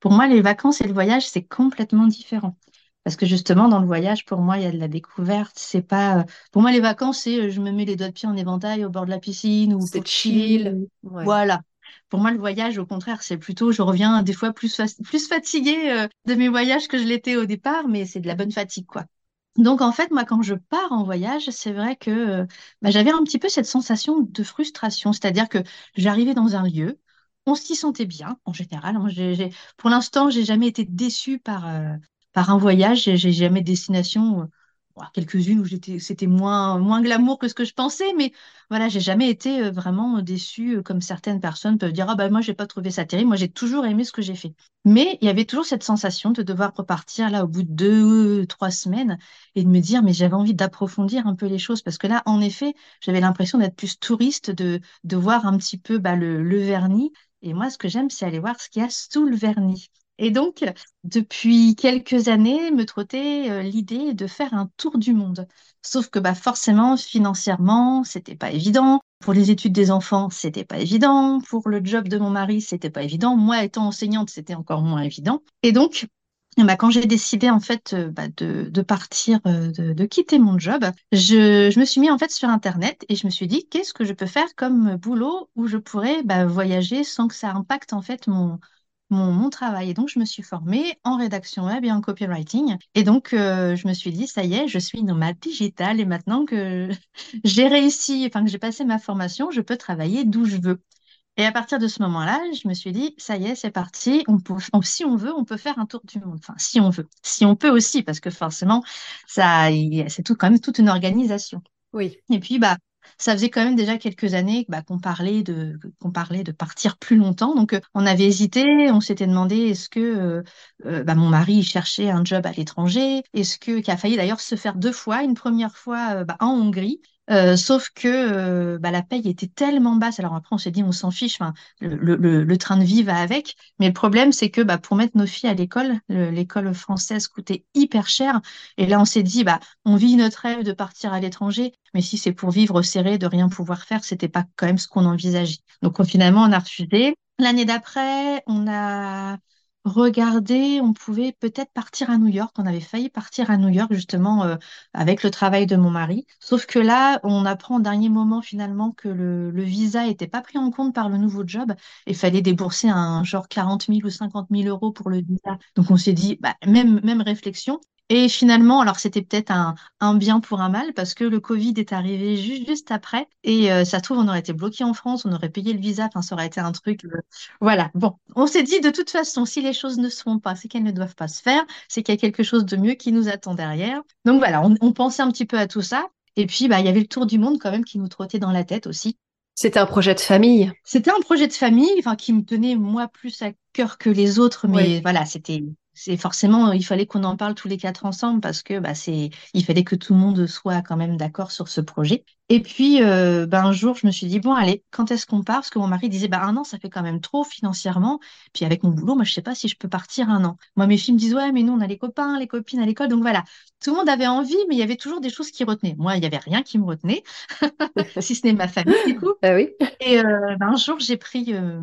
Pour moi, les vacances et le voyage, c'est complètement différent. Parce que justement, dans le voyage, pour moi, il y a de la découverte. C'est pas, euh, pour moi, les vacances, c'est euh, je me mets les doigts de pied en éventail au bord de la piscine ou C'est chill. Ouais. Voilà. Pour moi, le voyage, au contraire, c'est plutôt, je reviens des fois plus, plus fatiguée euh, de mes voyages que je l'étais au départ, mais c'est de la bonne fatigue, quoi. Donc, en fait, moi, quand je pars en voyage, c'est vrai que euh, bah, j'avais un petit peu cette sensation de frustration. C'est-à-dire que j'arrivais dans un lieu, on s'y sentait bien, en général. hein. Pour l'instant, j'ai jamais été déçue par, euh, par un voyage. J'ai jamais de destination, quelques-unes où c'était moins, glamour que ce que je pensais, mais voilà, j'ai jamais été euh, vraiment déçue, euh, comme certaines personnes peuvent dire, ah bah moi, j'ai pas trouvé ça terrible. Moi, j'ai toujours aimé ce que j'ai fait. Mais il y avait toujours cette sensation de devoir repartir là au bout de deux, trois semaines et de me dire, mais j'avais envie d'approfondir un peu les choses parce que là, en effet, j'avais l'impression d'être plus touriste, de, de voir un petit peu bah, le, le vernis. Et moi, ce que j'aime, c'est aller voir ce qu'il y a sous le vernis. Et donc, depuis quelques années, me trottait euh, l'idée de faire un tour du monde. Sauf que bah, forcément, financièrement, c'était pas évident. Pour les études des enfants, c'était pas évident. Pour le job de mon mari, c'était pas évident. Moi, étant enseignante, c'était encore moins évident. Et donc, ben, quand j'ai décidé en fait euh, bah, de, partir, euh, de, quitter mon job, je, je me suis mis en fait sur Internet et je me suis dit qu'est-ce que je peux faire comme boulot où je pourrais bah, voyager sans que ça impacte en fait mon, mon, mon travail. Et donc je me suis formée en rédaction web et en copywriting. Et donc euh, je me suis dit ça y est, je suis nomade digitale et maintenant que j'ai réussi, enfin que j'ai passé ma formation, je peux travailler d'où je veux. Et à partir de ce moment-là, je me suis dit, ça y est, c'est parti. On peut, on- si on veut, on peut faire un tour du monde. Enfin, si on veut. Si on peut aussi, parce que forcément, ça, c'est tout, quand même toute une organisation. Oui. Et puis, bah, ça faisait quand même déjà quelques années bah, qu'on parlait de qu'on parlait de partir plus longtemps. Donc euh, on avait hésité, on s'était demandé est-ce que euh, euh, bah, mon mari cherchait un job à l'étranger, est-ce que qui a failli d'ailleurs se faire deux fois, une première fois bah, en Hongrie? Euh, sauf que euh, bah, la paye était tellement basse. Alors après, on s'est dit, on s'en fiche, le, le, le, train de vie va avec. Mais le problème, c'est que bah, pour mettre nos filles à l'école, l'école française coûtait hyper cher. Et là, on s'est dit, bah, on vit notre rêve de partir à l'étranger, mais si c'est pour vivre serré, de rien pouvoir faire, c'était pas quand même ce qu'on envisageait. Donc finalement, on a refusé. L'année d'après, on a regarder, on pouvait peut-être partir à New York. On avait failli partir à New York justement euh, avec le travail de mon mari. Sauf que là, on apprend au dernier moment finalement que le, visa n'était pas pris en compte par le nouveau job. Il fallait débourser un genre 40 000 ou 50 000 euros pour le visa. Donc on s'est dit, bah, même, même réflexion. Et finalement, alors c'était peut-être un, un, bien pour un mal parce que le Covid est arrivé juste, juste après et euh, ça se trouve on aurait été bloqué en France, on aurait payé le visa, enfin ça aurait été un truc. Euh, voilà. Bon, on s'est dit de toute façon, si les choses ne se font pas, c'est qu'elles ne doivent pas se faire, c'est qu'il y a quelque chose de mieux qui nous attend derrière. Donc voilà, on, on pensait un petit peu à tout ça. Et puis bah il y avait le tour du monde quand même qui nous trottait dans la tête aussi. C'était un projet de famille. C'était un projet de famille, enfin qui me tenait moi plus à cœur que les autres, mais voilà, c'était c'est forcément, il fallait qu'on en parle tous les quatre ensemble parce que bah, c'est, il fallait que tout le monde soit quand même d'accord sur ce projet. Et puis, euh, ben, un jour, je me suis dit, bon, allez, quand est-ce qu'on part? Parce que mon mari disait, bah, un an, ça fait quand même trop financièrement. Puis avec mon boulot, moi, je sais pas si je peux partir un an. Moi, mes filles me disent, ouais, mais nous, on a les copains, les copines à l'école. Donc voilà, tout le monde avait envie, mais il y avait toujours des choses qui retenaient. Moi, il n'y avait rien qui me retenait, si ce n'est ma famille, du coup. Ah oui. Et euh, ben, un jour, j'ai pris euh,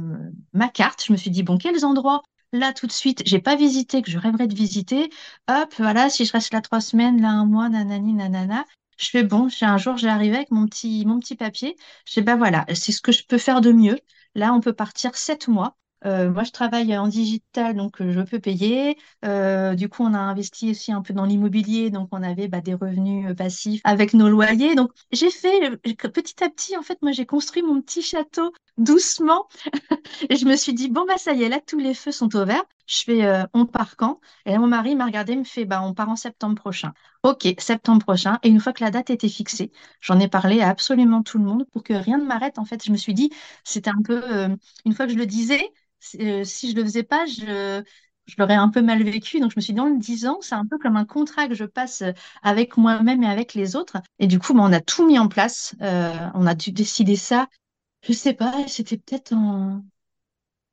ma carte. Je me suis dit, bon, quels endroits? Là tout de suite, j'ai pas visité, que je rêverais de visiter, hop, voilà, si je reste là trois semaines, là un mois, nanani, nanana, je fais bon, un jour, j'ai arrivé avec mon petit, mon petit papier, je sais ben voilà, c'est ce que je peux faire de mieux. Là, on peut partir sept mois. Euh, moi, je travaille en digital, donc euh, je peux payer. Euh, du coup, on a investi aussi un peu dans l'immobilier, donc on avait bah, des revenus passifs avec nos loyers. Donc, j'ai fait petit à petit, en fait, moi, j'ai construit mon petit château doucement. et je me suis dit, bon, bah, ça y est, là, tous les feux sont au vert. Je fais, on part quand? Et là, mon mari m'a regardé, me fait, bah, on part en septembre prochain. Ok, septembre prochain. Et une fois que la date était fixée, j'en ai parlé à absolument tout le monde pour que rien ne m'arrête. En fait, je me suis dit, c'était un peu, une fois que je le disais, euh, si je le faisais pas, je, je l'aurais un peu mal vécu. Donc, je me suis dit, en le disant, c'est un peu comme un contrat que je passe avec moi-même et avec les autres. Et du coup, ben, on a tout mis en place. Euh, on a dû décider ça. Je sais pas, c'était peut-être en.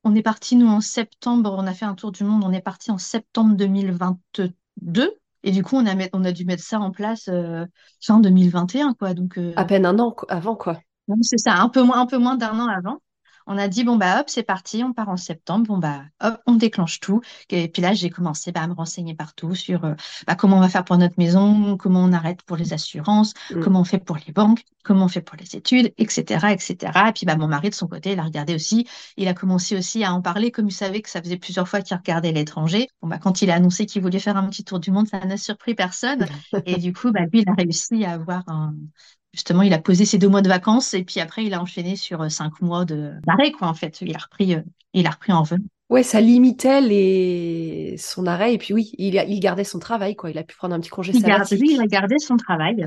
On est parti, nous, en septembre. On a fait un tour du monde. On est parti en septembre 2022. Et du coup, on a, on a dû mettre ça en place euh, fin 2021, quoi. Donc, euh, À peine un an avant, quoi. C'est ça, un peu moins, un peu moins d'un an avant. On a dit, bon, bah, hop, c'est parti, on part en septembre, bon, bah, hop, on déclenche tout. Et puis là, j'ai commencé bah, à me renseigner partout sur euh, bah, comment on va faire pour notre maison, comment on arrête pour les assurances, mm. comment on fait pour les banques, comment on fait pour les études, etc., etc. Et puis, bah, mon mari, de son côté, il a regardé aussi. Il a commencé aussi à en parler, comme il savait que ça faisait plusieurs fois qu'il regardait l'étranger. Bon, bah, quand il a annoncé qu'il voulait faire un petit tour du monde, ça n'a surpris personne. Et du coup, bah, lui, il a réussi à avoir un, justement, il a posé ses deux mois de vacances et puis après, il a enchaîné sur euh, cinq mois d'arrêt, quoi, en fait. Il a repris, euh, il a repris en veine. Ouais, ça limitait les... son arrêt et puis oui, il, il gardait son travail, quoi. Il a pu prendre un petit congé il sabbatique. il a gardé son travail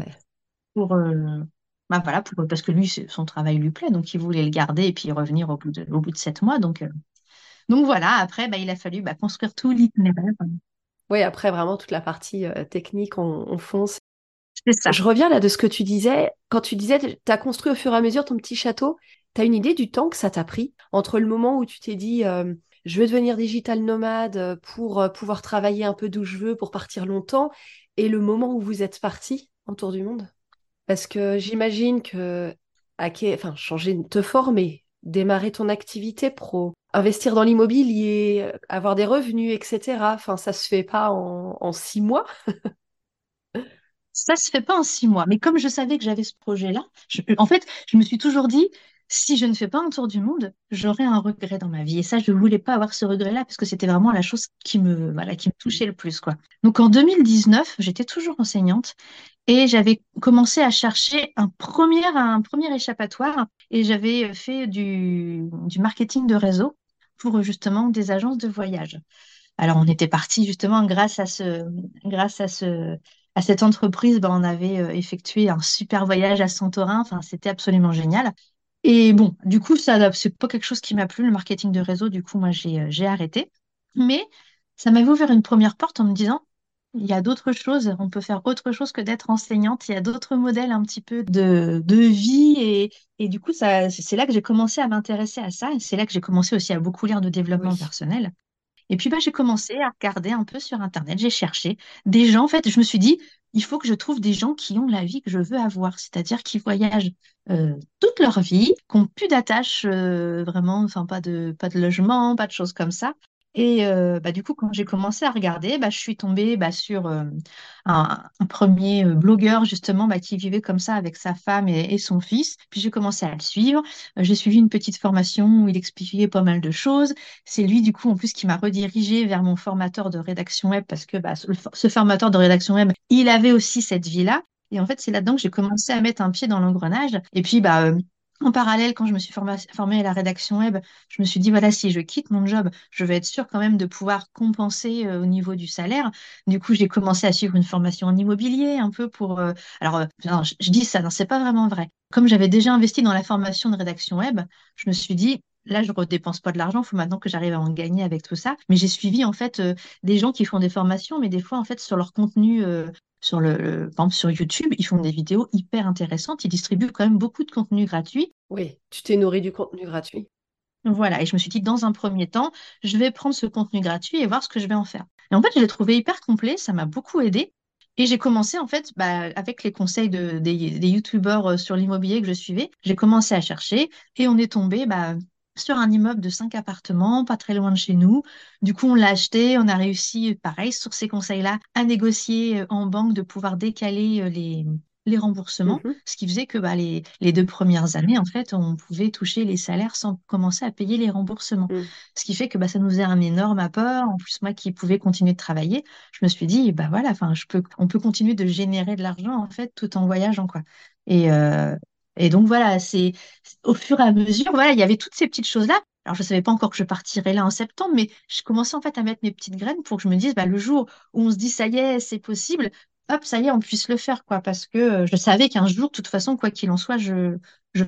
pour, euh, bah, voilà, pour, parce que lui, son travail lui plaît, donc il voulait le garder et puis revenir au bout de, au bout de sept mois. Donc, donc voilà, après, bah, il a fallu bah, construire tout l'itinéraire. Oui, après, vraiment, toute la partie technique, on, on fonce je reviens là de ce que tu disais. Quand tu disais, tu as construit au fur et à mesure ton petit château, tu as une idée du temps que ça t'a pris entre le moment où tu t'es dit, euh, je veux devenir digital nomade pour euh, pouvoir travailler un peu d'où je veux, pour partir longtemps, et le moment où vous êtes parti en tour du monde? Parce que j'imagine que, enfin, changer, te former, démarrer ton activité pro, investir dans l'immobilier, avoir des revenus, etc. Enfin, ça se fait pas en six mois. Ça se fait pas en six mois. Mais comme je savais que j'avais ce projet-là, en fait, je me suis toujours dit, si je ne fais pas un tour du monde, j'aurai un regret dans ma vie. Et ça, je ne voulais pas avoir ce regret-là parce que c'était vraiment la chose qui me, voilà, qui me touchait le plus, quoi. Donc, en 2019, j'étais toujours enseignante et j'avais commencé à chercher un premier, un premier échappatoire et j'avais fait du, du marketing de réseau pour justement des agences de voyage. Alors, on était parti justement grâce à ce, grâce à ce, à cette entreprise, bah, on avait euh, effectué un super voyage à Santorin. Enfin, c'était absolument génial. Et bon, du coup, ça, c'est pas quelque chose qui m'a plu, le marketing de réseau. Du coup, moi, j'ai, euh, j'ai arrêté. Mais ça m'avait ouvert une première porte en me disant, il y a d'autres choses, on peut faire autre chose que d'être enseignante, il y a d'autres modèles un petit peu de, de vie et, et du coup, ça, c'est là que j'ai commencé à m'intéresser à ça et c'est là que j'ai commencé aussi à beaucoup lire de développement personnel. Et puis, bah, j'ai commencé à regarder un peu sur Internet, j'ai cherché des gens. En fait, je me suis dit, il faut que je trouve des gens qui ont la vie que je veux avoir, c'est-à-dire qui voyagent euh, toute leur vie, qui n'ont plus d'attache euh, vraiment, enfin pas de, pas de logement, pas de choses comme ça, et euh, bah, du coup, quand j'ai commencé à regarder, bah, je suis tombée bah, sur euh, un, premier euh, blogueur justement bah, qui vivait comme ça avec sa femme et, son fils. Puis j'ai commencé à le suivre. j'ai suivi une petite formation où il expliquait pas mal de choses. C'est lui, du coup, en plus, qui m'a redirigée vers mon formateur de rédaction web parce que bah, ce, ce formateur de rédaction web, il avait aussi cette vie-là. Et en fait, c'est là-dedans que j'ai commencé à mettre un pied dans l'engrenage. Et puis, bah, en parallèle, quand je me suis formée, à la rédaction web, je me suis dit, voilà, si je quitte mon job, je vais être sûre quand même de pouvoir compenser euh, au niveau du salaire. Du coup, j'ai commencé à suivre une formation en immobilier, un peu pour... Euh, alors, euh, je, dis ça, non, c'est pas vraiment vrai. Comme j'avais déjà investi dans la formation de rédaction web, je me suis dit, là, je ne redépense pas de l'argent, il faut maintenant que j'arrive à en gagner avec tout ça. Mais j'ai suivi, en fait, des gens qui font des formations, mais des fois, en fait, sur leur contenu sur le, par exemple, sur YouTube, ils font des vidéos hyper intéressantes. Ils distribuent quand même beaucoup de contenu gratuit. Oui, tu t'es nourri du contenu gratuit. Voilà, et je me suis dit, dans un premier temps, je vais prendre ce contenu gratuit et voir ce que je vais en faire. Et en fait, je l'ai trouvé hyper complet, ça m'a beaucoup aidé. Et j'ai commencé, en fait, bah, avec les conseils de, des, des youtubeurs euh, sur l'immobilier que je suivais, j'ai commencé à chercher et on est tombé bah, sur un immeuble de cinq appartements, pas très loin de chez nous. Du coup, on l'a acheté. On a réussi, pareil, sur ces conseils-là, à négocier euh, en banque de pouvoir décaler euh, les, les remboursements, mhm. ce qui faisait que bah, les, les, deux premières années, en fait, on pouvait toucher les salaires sans commencer à payer les remboursements. Mhm. Ce qui fait que bah, ça nous faisait un énorme apport. En plus, moi qui pouvais continuer de travailler, je me suis dit, bah voilà, enfin, je peux, on peut continuer de générer de l'argent, en fait, tout en voyageant, quoi. Et, euh, et donc voilà, c'est au fur et à mesure, voilà, il y avait toutes ces petites choses-là. Alors je ne savais pas encore que je partirais là en septembre, mais je commençais en fait à mettre mes petites graines pour que je me dise, bah, le jour où on se dit ça y est, c'est possible, hop, ça y est, on puisse le faire, quoi, parce que euh, je savais qu'un jour, de toute façon, quoi qu'il en soit, je,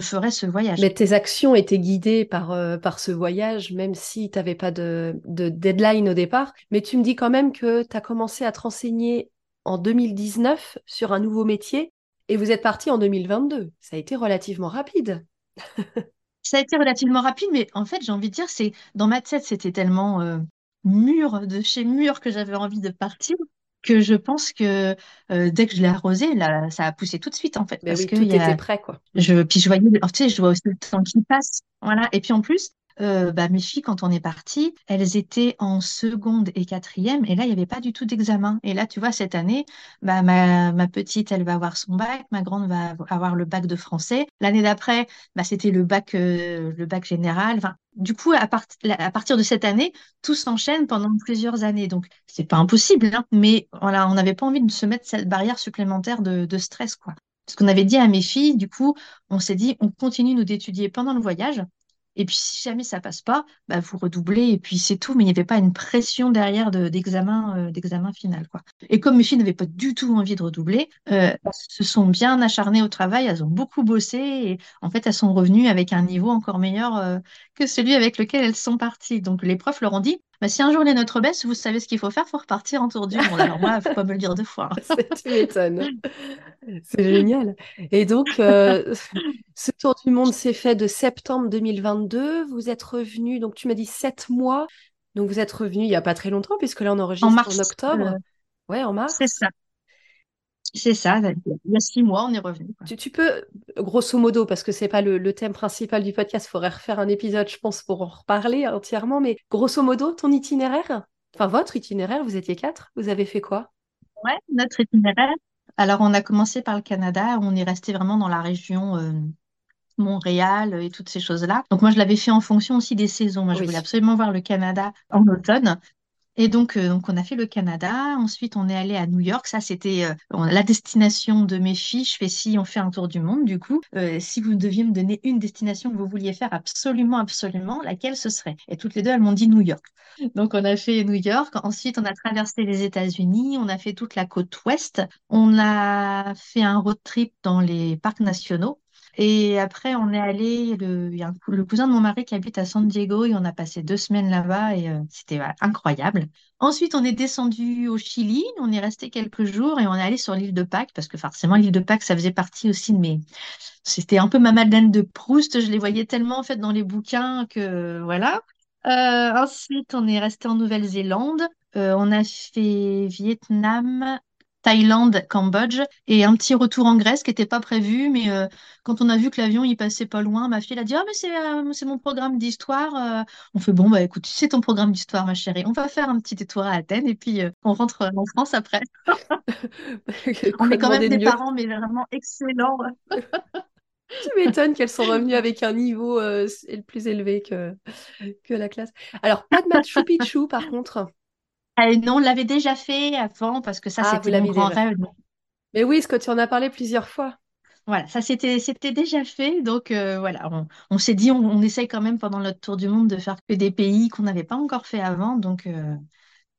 ferais ce voyage. Mais tes actions étaient guidées par, euh, ce voyage, même si tu n'avais pas de, de deadline au départ. Mais tu me dis quand même que tu as commencé à te renseigner en 2019 sur un nouveau métier et vous êtes parti en 2022. Ça a été relativement rapide. ça a été relativement rapide, mais en fait, j'ai envie de dire, c'est dans ma tête, c'était tellement euh, mûr de chez mûr que j'avais envie de partir que je pense que euh, dès que je l'ai arrosé, là, ça a poussé tout de suite en fait. parce que tout était prêt quoi. Je, puis je voyais, tu sais, je vois aussi le temps qui passe, voilà. Et puis en plus, euh, bah, mes filles, quand on est parti, elles étaient en seconde et quatrième, et là, il n'y avait pas du tout d'examen. Et là, tu vois, cette année, bah, ma, petite, elle va avoir son bac, ma grande va avoir le bac de français. L'année d'après, bah, c'était le bac, euh, le bac général. Enfin, du coup, à, à, partir de cette année, tout s'enchaîne pendant plusieurs années. Donc, c'est pas impossible, hein, mais voilà, on n'avait pas envie de se mettre cette barrière supplémentaire de, de stress, quoi. Ce qu'on avait dit à mes filles, du coup, on s'est dit, on continue nous d'étudier pendant le voyage. Et puis, si jamais ça passe pas, bah, vous redoublez et puis c'est tout. Mais il n'y avait pas une pression derrière d'examen d'examen final. Quoi. Et comme mes filles n'avaient pas du tout envie de redoubler, euh, elles se sont bien acharnées au travail, elles ont beaucoup bossé et en fait, elles sont revenues avec un niveau encore meilleur euh, que celui avec lequel elles sont parties. Donc, les profs leur ont dit bah, si un jour les notes baissent, vous savez ce qu'il faut faire, faut repartir en tour du monde. Alors moi, il ne faut pas me le dire deux fois. tu m'étonnes. C'est génial. Et donc, euh, ce tour du monde s'est fait de septembre 2022. Vous êtes revenu, donc tu m'as dit sept mois. Donc vous êtes revenu il n'y a pas très longtemps, puisque là on enregistre en, octobre. Euh, ouais, en mars. C'est ça. C'est ça, il y a six mois, on est revenu. Tu, peux, grosso modo, parce que c'est pas le, thème principal du podcast, il faudrait refaire un épisode, je pense, pour en reparler entièrement, mais grosso modo, ton itinéraire, enfin votre itinéraire, vous étiez quatre, vous avez fait quoi? Ouais, notre itinéraire. Alors, on a commencé par le Canada, on est resté vraiment dans la région euh, Montréal et toutes ces choses-là. Donc, moi, je l'avais fait en fonction aussi des saisons. Moi, je voulais absolument voir le Canada en automne. Et donc, euh, donc, on a fait le Canada. Ensuite, on est allé à New York. Ça, c'était euh, la destination de mes filles. Je fais si on fait un tour du monde, du coup, euh, si vous deviez me donner une destination que vous vouliez faire absolument, absolument, laquelle ce serait? Et toutes les deux, elles m'ont dit New York. Donc, on a fait New York. Ensuite, on a traversé les États-Unis. On a fait toute la côte ouest. On a fait un road trip dans les parcs nationaux. Et après, on est allé, le, il y a le cousin de mon mari qui habite à San Diego et on a passé deux semaines là-bas et euh, c'était incroyable. Ensuite, on est descendu au Chili, on est resté quelques jours et on est allé sur l'île de Pâques parce que forcément, l'île de Pâques, ça faisait partie aussi de mes... C'était un peu ma Madeleine de Proust, je les voyais tellement en fait dans les bouquins que voilà. Euh, ensuite, on est resté en Nouvelle-Zélande. Euh, on a fait Vietnam, Thaïlande, Cambodge et un petit retour en Grèce qui n'était pas prévu. Mais euh, quand on a vu que l'avion il passait pas loin, ma fille elle a dit Ah, mais c'est euh, c'est mon programme d'histoire. euh. On fait Bon, bah écoute, c'est ton programme d'histoire, ma chérie. On va faire un petit détour à Athènes et puis on rentre en France après. On est quand même des mieux? parents, mais vraiment excellents. Tu m'étonnes qu'elles sont revenues avec un niveau euh, s- plus élevé que, que la classe. Alors, pas de Machu Picchu, par contre. Euh, non, on l'avait déjà fait avant parce que ça, Ah, c'était mon grand rêve. Mais oui, ce que tu en as parlé plusieurs fois. Voilà, ça c'était c'était déjà fait. Donc euh, voilà, on, on s'est dit on, on essaye quand même pendant notre tour du monde de faire que des pays qu'on n'avait pas encore fait avant. Donc euh,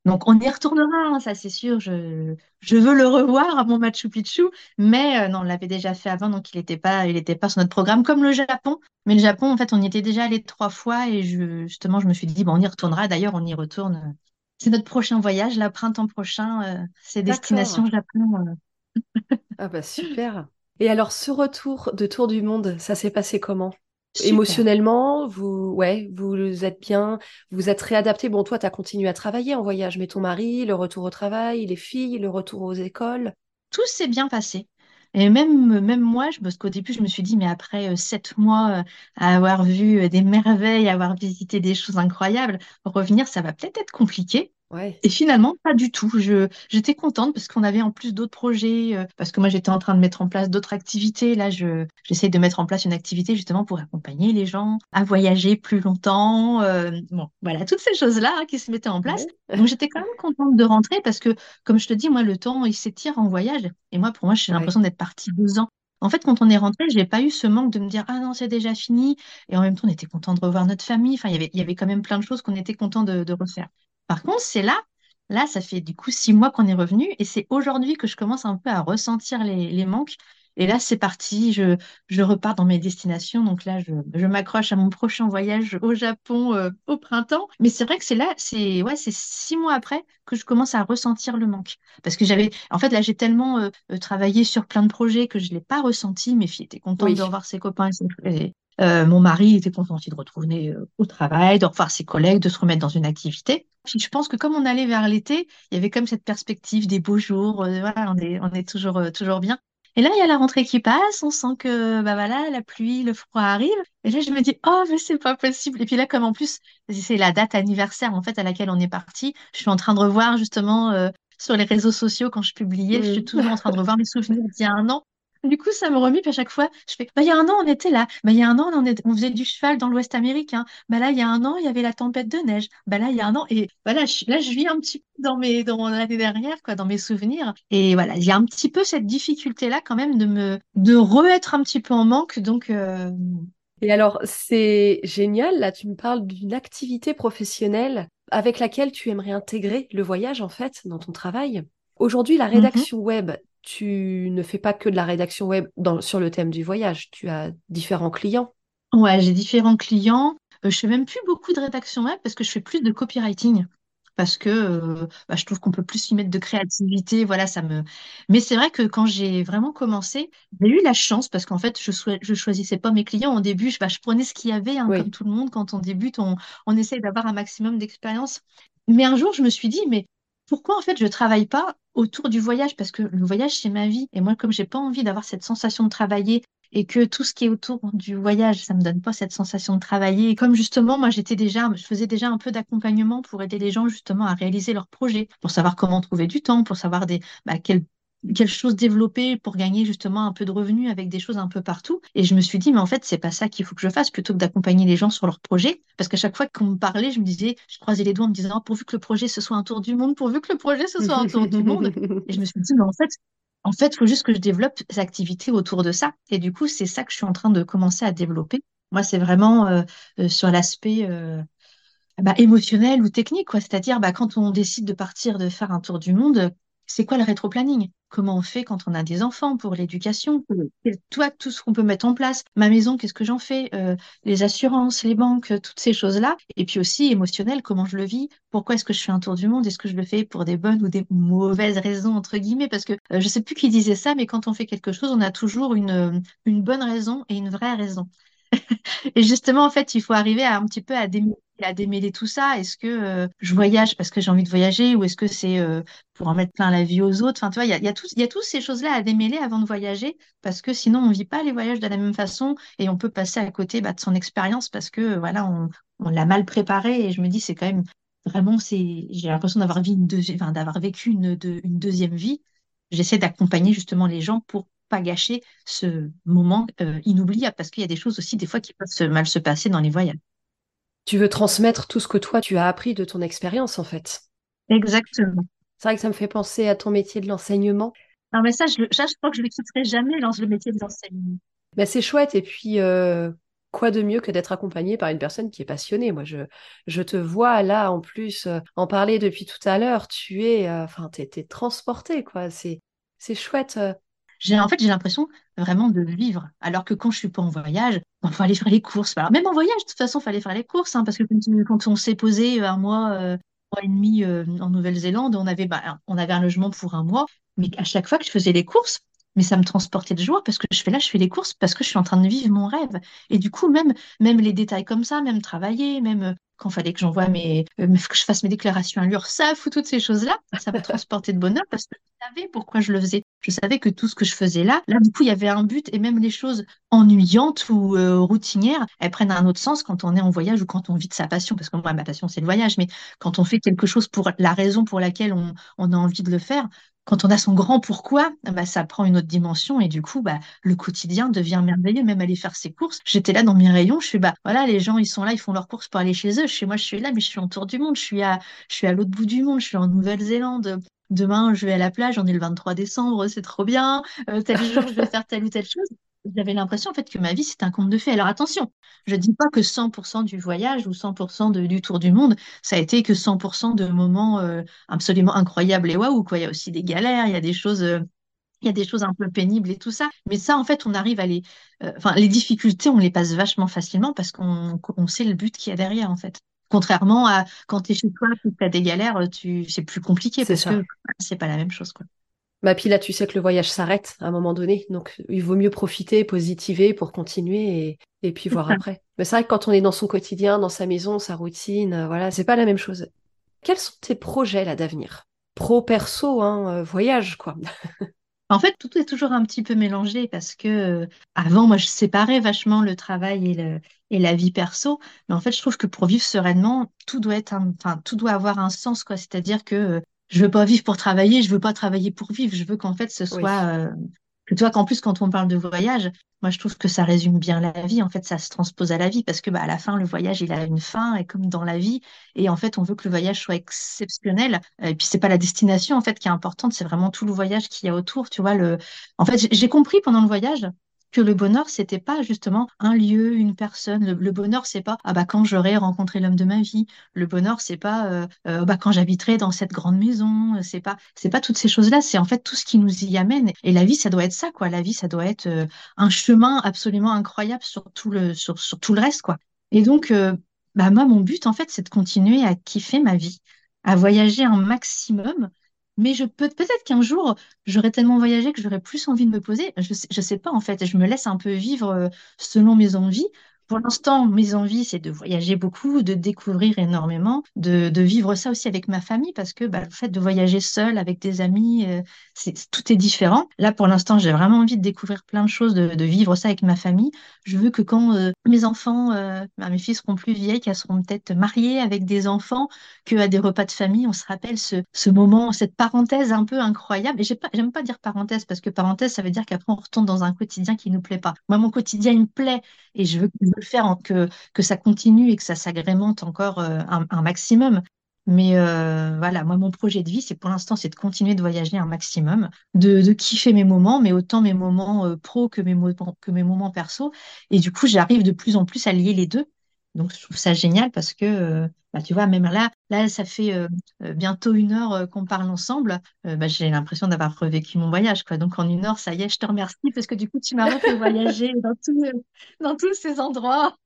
donc on y retournera, hein, ça c'est sûr. Je je veux le revoir à mon Machu Picchu, mais euh, non, on l'avait déjà fait avant, donc il n'était pas il était pas sur notre programme comme le Japon. Mais le Japon, en fait, on y était déjà allé trois fois et je, justement, je me suis dit bon, on y retournera. D'ailleurs, on y retourne. C'est notre prochain voyage, là, printemps prochain. euh, c'est destination Japon. euh, Ah bah super. Et alors, ce retour de tour du monde, ça s'est passé comment? super. Émotionnellement, vous, ouais, vous êtes bien, vous êtes réadapté. Bon, toi, tu as continué à travailler en voyage, mais ton mari, le retour au travail, les filles, le retour aux écoles? tout s'est bien passé. Et même, même moi, je, parce qu'au début, je me suis dit, mais après euh, sept mois euh, à avoir vu euh, des merveilles, à avoir visité des choses incroyables, revenir, ça va peut-être être compliqué. Ouais, Et finalement, pas du tout. Je, j'étais contente parce qu'on avait en plus d'autres projets, euh, parce que moi, j'étais en train de mettre en place d'autres activités. Là, je, j'essaie de mettre en place une activité justement pour accompagner les gens à voyager plus longtemps. euh, bon, voilà, toutes ces choses-là hein, qui se mettaient en place. ouais, Donc, j'étais quand même contente de rentrer parce que, comme je te dis, moi, le temps, il s'étire en voyage. Et moi, pour moi, j'ai ouais, l'impression d'être partie deux ans. En fait, quand on est rentré, j'ai pas eu ce manque de me dire, ah non, c'est déjà fini. Et en même temps, on était content de revoir notre famille. Enfin, il y avait, il y avait quand même plein de choses qu'on était content de, de refaire. Par contre, c'est là Là, ça fait du coup six mois qu'on est revenu et c'est aujourd'hui que je commence un peu à ressentir les, les manques. Et là, c'est parti, je, je repars dans mes destinations. Donc là, je, je m'accroche à mon prochain voyage au Japon euh, au printemps. Mais c'est vrai que c'est là, c'est ouais, c'est six mois après que je commence à ressentir le manque. Parce que j'avais, en fait, là, j'ai tellement euh, euh, travaillé sur plein de projets que je ne l'ai pas ressenti. Mes filles étaient contentes de revoir ses copains et, euh, mon mari était content aussi de retourner au travail, de revoir ses collègues, de se remettre dans une activité. Puis je pense que comme on allait vers l'été, il y avait comme cette perspective des beaux jours. euh, voilà, on est, on est toujours, euh, toujours bien. Et là, il y a la rentrée qui passe, on sent que bah voilà, la pluie, le froid arrive. Et là, je me dis, oh, mais c'est pas possible. Et puis là, comme en plus, c'est la date anniversaire en fait à laquelle on est parti, je suis en train de revoir justement euh, sur les réseaux sociaux quand je publiais, je suis Mm. toujours en train de revoir mes souvenirs d'il y a un an. Du coup, ça me remet, puis à chaque fois, je fais, bah, il y a un an, on était là. Bah, il y a un an, on, faisait du cheval dans l'Ouest américain. Bah, là, il y a un an, il y avait la tempête de neige. Bah, là, il y a un an. Et voilà, je, là, je vis un petit peu dans mes, dans l'année dernière, quoi, dans mes souvenirs. Et voilà, il y a un petit peu cette difficulté-là, quand même, de me, de re-être un petit peu en manque. Donc, euh, Et alors, c'est génial. Là, tu me parles d'une activité professionnelle avec laquelle tu aimerais intégrer le voyage, en fait, dans ton travail. Aujourd'hui, la mhm. rédaction web, tu ne fais pas que de la rédaction web dans- sur le thème du voyage. Tu as différents clients. Ouais, j'ai différents clients. Euh, je fais même plus beaucoup de rédaction web parce que je fais plus de copywriting. Parce que euh, bah, je trouve qu'on peut plus y mettre de créativité. Voilà, ça me. Mais c'est vrai que quand j'ai vraiment commencé, j'ai eu la chance parce qu'en fait, je je choisissais pas mes clients au début. Je, bah, je prenais ce qu'il y avait, hein, comme tout le monde. Quand on débute, on, on essaye d'avoir un maximum d'expérience. Mais un jour, je me suis dit, mais pourquoi en fait je travaille pas autour du voyage? Parce que le voyage, c'est ma vie. Et moi, comme j'ai pas envie d'avoir cette sensation de travailler et que tout ce qui est autour du voyage, ça me donne pas cette sensation de travailler. Et comme justement, moi, j'étais déjà, je faisais déjà un peu d'accompagnement pour aider les gens justement à réaliser leurs projets, pour savoir comment trouver du temps, pour savoir des, bah, quel quelque chose développé pour gagner justement un peu de revenus avec des choses un peu partout. Et je me suis dit, mais en fait, c'est pas ça qu'il faut que je fasse plutôt que d'accompagner les gens sur leurs projets. Parce qu'à chaque fois qu'on me parlait, je me disais, je croisais les doigts en me disant, oh, pourvu que le projet ce soit un tour du monde, pourvu que le projet ce soit un tour du monde. Et je me suis dit, mais en fait, en fait, il faut juste que je développe des activités autour de ça. Et du coup, c'est ça que je suis en train de commencer à développer. Moi, c'est vraiment euh, euh, sur l'aspect euh, bah, émotionnel ou technique, quoi. C'est-à-dire, bah, quand on décide de partir, de faire un tour du monde, c'est quoi le rétro-planning? Comment on fait quand on a des enfants pour l'éducation? Toi, tout ce qu'on peut mettre en place. Ma maison, qu'est-ce que j'en fais? Euh, Les assurances, les banques, toutes ces choses-là. Et puis aussi émotionnel, comment je le vis? Pourquoi est-ce que je fais un tour du monde? Est-ce que je le fais pour des bonnes ou des mauvaises raisons, entre guillemets? Parce que euh, je sais plus qui disait ça, mais quand on fait quelque chose, on a toujours une, euh, une bonne raison et une vraie raison. et justement, en fait, il faut arriver à un petit peu à démêler, à démêler tout ça. Est-ce que euh, je voyage parce que j'ai envie de voyager ou est-ce que c'est euh, pour en mettre plein la vie aux autres Enfin, tu vois, il y a, y, a y a toutes ces choses-là à démêler avant de voyager parce que sinon, on vit pas les voyages de la même façon et on peut passer à côté bah, de son expérience parce que voilà, on, on l'a mal préparé. Et je me dis, c'est quand même vraiment, c'est, j'ai l'impression d'avoir, une enfin, d'avoir vécu une, de, une deuxième vie. J'essaie d'accompagner justement les gens pour pas gâcher ce moment euh, inoubliable parce qu'il y a des choses aussi des fois qui peuvent se, mal se passer dans les voyages. Tu veux transmettre tout ce que toi tu as appris de ton expérience en fait. Exactement. C'est vrai que ça me fait penser à ton métier de l'enseignement. Non mais ça je, ça, je crois que je ne quitterai jamais dans le métier de l'enseignement. Ben, c'est chouette et puis euh, quoi de mieux que d'être accompagné par une personne qui est passionnée? Moi je, je te vois là en plus euh, en parler depuis tout à l'heure. Tu es enfin t'es, transporté quoi. C'est c'est chouette j'ai en fait j'ai l'impression vraiment de vivre. Alors que quand je suis pas en voyage, il faut aller faire les courses. Alors, même en voyage, de toute façon, il fallait faire les courses, hein, parce que quand, on s'est posé un mois, euh, mois et demi euh, en Nouvelle-Zélande, on avait bah, on avait un logement pour un mois, mais à chaque fois que je faisais les courses, mais ça me transportait de joie parce que je fais là, je fais les courses parce que je suis en train de vivre mon rêve. Et du coup, même, même les détails comme ça, même travailler, même euh, quand fallait que j'envoie mes, euh, que je fasse mes déclarations à l'URSSAF ou toutes ces choses-là, ça me transportait de bonheur parce que je savais pourquoi je le faisais. Je savais que tout ce que je faisais là, là, du coup, il y avait un but et même les choses ennuyantes ou euh, routinières, elles prennent un autre sens quand on est en voyage ou quand on vit de sa passion. Parce que moi, ma passion, c'est le voyage, mais quand on fait quelque chose pour la raison pour laquelle on, a envie de le faire, quand on a son grand pourquoi, bah, ça prend une autre dimension et du coup, bah, le quotidien devient merveilleux. Même aller faire ses courses, j'étais là dans mes rayons, je suis bah voilà, les gens ils sont là, ils font leurs courses pour aller chez eux. Chez moi, je suis là, mais je suis en tour du monde, je suis à, je suis à l'autre bout du monde, je suis en Nouvelle-Zélande. Demain, je vais à la plage, on est le 23 décembre, c'est trop bien. Euh, tel jour, je vais faire telle ou telle chose j'avais l'impression en fait que ma vie c'était un conte de fées. Alors attention, je ne dis pas que 100% du voyage ou 100% du tour du monde, ça a été que 100% de moments euh, absolument incroyables et waouh quoi. Il y a aussi des galères, il y a des choses, euh, il y a des choses un peu pénibles et tout ça. Mais ça en fait, on arrive à les, euh, enfin les difficultés, on les passe vachement facilement parce qu'on sait le but qu'il y a derrière en fait. Contrairement à quand tu es chez toi, tu as des galères, tu c'est plus compliqué parce que c'est pas la même chose quoi. Bah, puis là, tu sais que le voyage s'arrête à un moment donné, donc il vaut mieux profiter, positiver pour continuer et, et puis voir après. Mais c'est vrai que quand on est dans son quotidien, dans sa maison, sa routine, euh, voilà, c'est pas la même chose. Quels sont tes projets là d'avenir? Pro, perso, hein, euh, voyage, quoi. En fait, tout est toujours un petit peu mélangé parce que euh, avant, moi, je séparais vachement le travail et, le, et la vie perso. Mais en fait, je trouve que pour vivre sereinement, tout doit être, enfin, tout doit avoir un sens, quoi. C'est-à-dire que je veux pas vivre pour travailler, je veux pas travailler pour vivre. Je veux qu'en fait ce soit euh, que toi qu'en plus quand on parle de voyage, moi je trouve que ça résume bien la vie. En fait, ça se transpose à la vie parce que bah à la fin le voyage il a une fin et comme dans la vie et en fait on veut que le voyage soit exceptionnel. Et puis c'est pas la destination en fait qui est importante, c'est vraiment tout le voyage qu'il y a autour. Tu vois le. En fait j'ai compris pendant le voyage que le bonheur, c'était pas justement un lieu, une personne. Le, bonheur, c'est pas ah bah quand j'aurai rencontré l'homme de ma vie. Le bonheur, c'est pas euh, euh, bah quand j'habiterai dans cette grande maison. C'est pas c'est pas toutes ces choses-là. C'est en fait tout ce qui nous y amène. Et la vie, ça doit être ça quoi. La vie, ça doit être euh, un chemin absolument incroyable sur tout le sur, sur tout le reste quoi. Et donc bah moi, mon but en fait, c'est de continuer à kiffer ma vie, à voyager un maximum mais je peux peut-être qu'un jour, j'aurais tellement voyagé que j'aurais plus envie de me poser. Je sais, sais pas en fait. Je me laisse un peu vivre euh, selon mes envies pour l'instant, mes envies, c'est de voyager beaucoup, de découvrir énormément, de, vivre ça aussi avec ma famille, parce que bah, le fait de voyager seul avec des amis, euh, tout est différent. Là, pour l'instant, j'ai vraiment envie de découvrir plein de choses, de, vivre ça avec ma famille. Je veux que quand euh, mes enfants, euh, bah, mes filles seront plus vieilles, qu'elles seront peut-être mariées avec des enfants, qu'à des repas de famille, on se rappelle ce, moment, cette parenthèse un peu incroyable. Et j'aime pas, dire parenthèse, parce que parenthèse, ça veut dire qu'après, on retourne dans un quotidien qui nous plaît pas. Moi, mon quotidien, il me plaît, et je veux faire, que, que ça continue et que ça s'agrémente encore euh, un, maximum. Mais euh, voilà, moi, mon projet de vie, c'est pour l'instant, c'est de continuer de voyager un maximum, de, de kiffer mes moments, mais autant mes moments euh, pro que mes, que mes moments perso. Et du coup, j'arrive de plus en plus à lier les deux. Donc, je trouve ça génial parce que, bah, tu vois, même là, là, ça fait bientôt une heure qu'on parle ensemble. Bah, j'ai l'impression d'avoir revécu mon voyage, quoi. Donc, en une heure, ça y est, je te remercie parce que du coup, tu m'as fait voyager dans, dans tous ces endroits.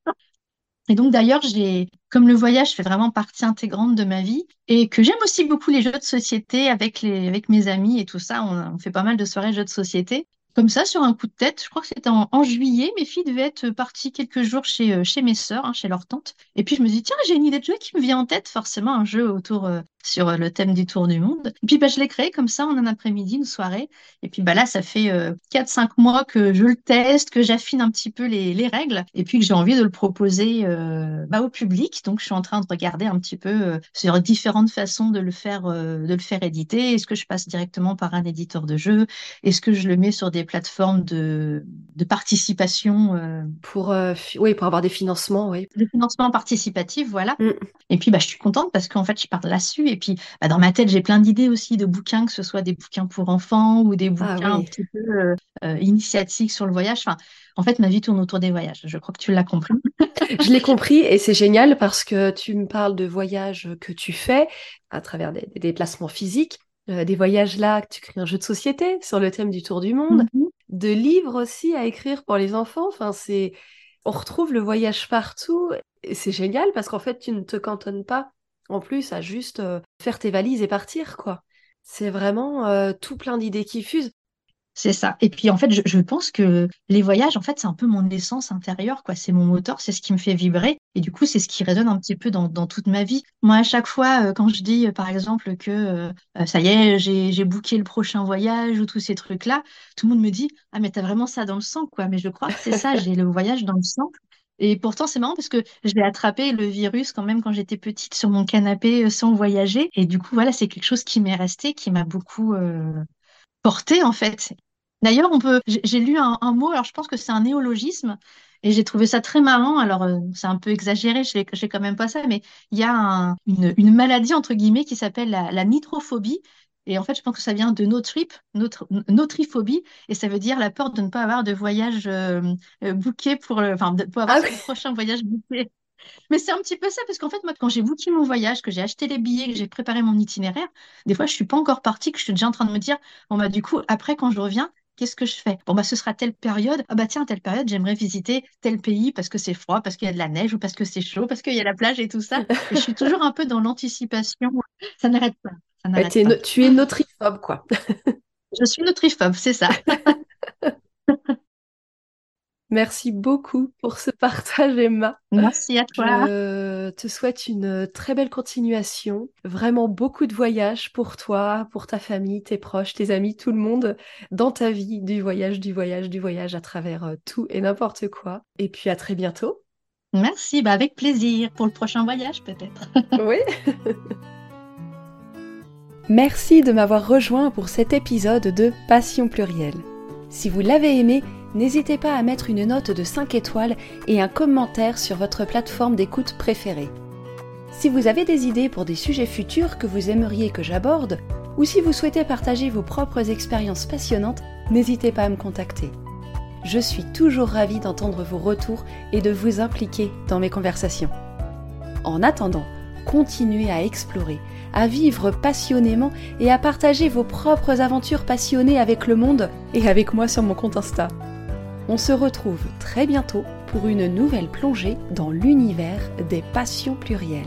Et donc, d'ailleurs, j'ai, comme le voyage fait vraiment partie intégrante de ma vie et que j'aime aussi beaucoup les jeux de société avec les, avec mes amis et tout ça, on, on fait pas mal de soirées jeux de société comme ça, sur un coup de tête, je crois que c'était en, juillet, mes filles devaient être parties quelques jours chez, euh, chez mes sœurs, hein, chez leur tante. Et puis je me dis, tiens, j'ai une idée de jeu qui me vient en tête, forcément un jeu autour euh, sur euh, le thème du tour du monde. Et puis bah, je l'ai créé comme ça en un après-midi, une soirée. Et puis bah, là, ça fait 4-5 mois que je le teste, que j'affine un petit peu les, les, règles, et puis que j'ai envie de le proposer bah, au public. Donc je suis en train de regarder un petit peu sur différentes façons de le faire, de le faire éditer. Est-ce que je passe directement par un éditeur de jeu Est-ce que je le mets sur des plateformes de, de participation. Euh, pour, euh, oui, pour avoir des financements, oui. Des financements participatifs, voilà. Mm. Et puis, bah, je suis contente parce qu'en fait, je parle là-dessus. Et puis, bah, dans ma tête, j'ai plein d'idées aussi de bouquins, que ce soit des bouquins pour enfants ou des ah bouquins un petit peu euh, initiatiques sur le voyage. Enfin, en fait, ma vie tourne autour des voyages. Je crois que tu l'as compris. je l'ai compris et c'est génial parce que tu me parles de voyages que tu fais à travers des déplacements physiques euh, des voyages là, tu crées un jeu de société sur le thème du tour du monde, mhm. de livres aussi à écrire pour les enfants. Enfin, c'est, on retrouve le voyage partout et c'est génial parce qu'en fait, tu ne te cantonnes pas en plus à juste euh, faire tes valises et partir, quoi. C'est vraiment euh, tout plein d'idées qui fusent. C'est ça. Et puis en fait, je, pense que les voyages, en fait, c'est un peu mon essence intérieure, quoi. C'est mon moteur, c'est ce qui me fait vibrer. Et du coup, c'est ce qui résonne un petit peu dans, toute ma vie. Moi, à chaque fois, euh, quand je dis, euh, par exemple, que euh, ça y est, j'ai booké le prochain voyage ou tous ces trucs-là, tout le monde me dit, ah mais t'as vraiment ça dans le sang, quoi. Mais je crois que c'est ça, j'ai le voyage dans le sang. Et pourtant, c'est marrant parce que je l'ai attrapé le virus quand même quand j'étais petite sur mon canapé sans voyager. Et du coup, voilà, c'est quelque chose qui m'est resté, qui m'a beaucoup porté en fait. D'ailleurs, on peut. J'ai lu un, mot, alors je pense que c'est un néologisme, et j'ai trouvé ça très marrant. Alors, euh, c'est un peu exagéré, je n'ai quand même pas ça, mais il y a une, maladie, entre guillemets, qui s'appelle la, nitrophobie. Et en fait, je pense que ça vient de no trip, notre, notriphobie, et ça veut dire la peur de ne pas avoir de voyage euh, euh booké pour, enfin, pour avoir ah son prochain voyage booké. Mais c'est un petit peu ça, parce qu'en fait, moi, quand j'ai booké mon voyage, que j'ai acheté les billets, que j'ai préparé mon itinéraire, des fois, je suis pas encore partie, que je suis déjà en train de me dire, bon, bah, du coup, après, quand je reviens, qu'est-ce que je fais? Bon, bah, ce sera telle période. Ah, bah, tiens, telle période, j'aimerais visiter tel pays parce que c'est froid, parce qu'il y a de la neige ou parce que c'est chaud, parce qu'il y a la plage et tout ça. je suis toujours un peu dans l'anticipation. Ça n'arrête pas. tu es notriphobe, quoi. je suis notriphobe, c'est ça. Merci beaucoup pour ce partage, Emma. Merci à toi. Je te souhaite une très belle continuation. Vraiment beaucoup de voyages pour toi, pour ta famille, tes proches, tes amis, tout le monde dans ta vie, du voyage, du voyage, du voyage à travers euh, tout et n'importe quoi. Et puis à très bientôt. Merci, bah avec plaisir. Pour le prochain voyage peut-être. oui. Merci de m'avoir rejoint pour cet épisode de Passion plurielle. Si vous l'avez aimé, n'hésitez pas à mettre une note de 5 étoiles et un commentaire sur votre plateforme d'écoute préférée. Si vous avez des idées pour des sujets futurs que vous aimeriez que j'aborde, ou si vous souhaitez partager vos propres expériences passionnantes, n'hésitez pas à me contacter. Je suis toujours ravie d'entendre vos retours et de vous impliquer dans mes conversations. En attendant, continuez à explorer, à vivre passionnément et à partager vos propres aventures passionnées avec le monde et avec moi sur mon compte Insta. On se retrouve très bientôt pour une nouvelle plongée dans l'univers des passions plurielles.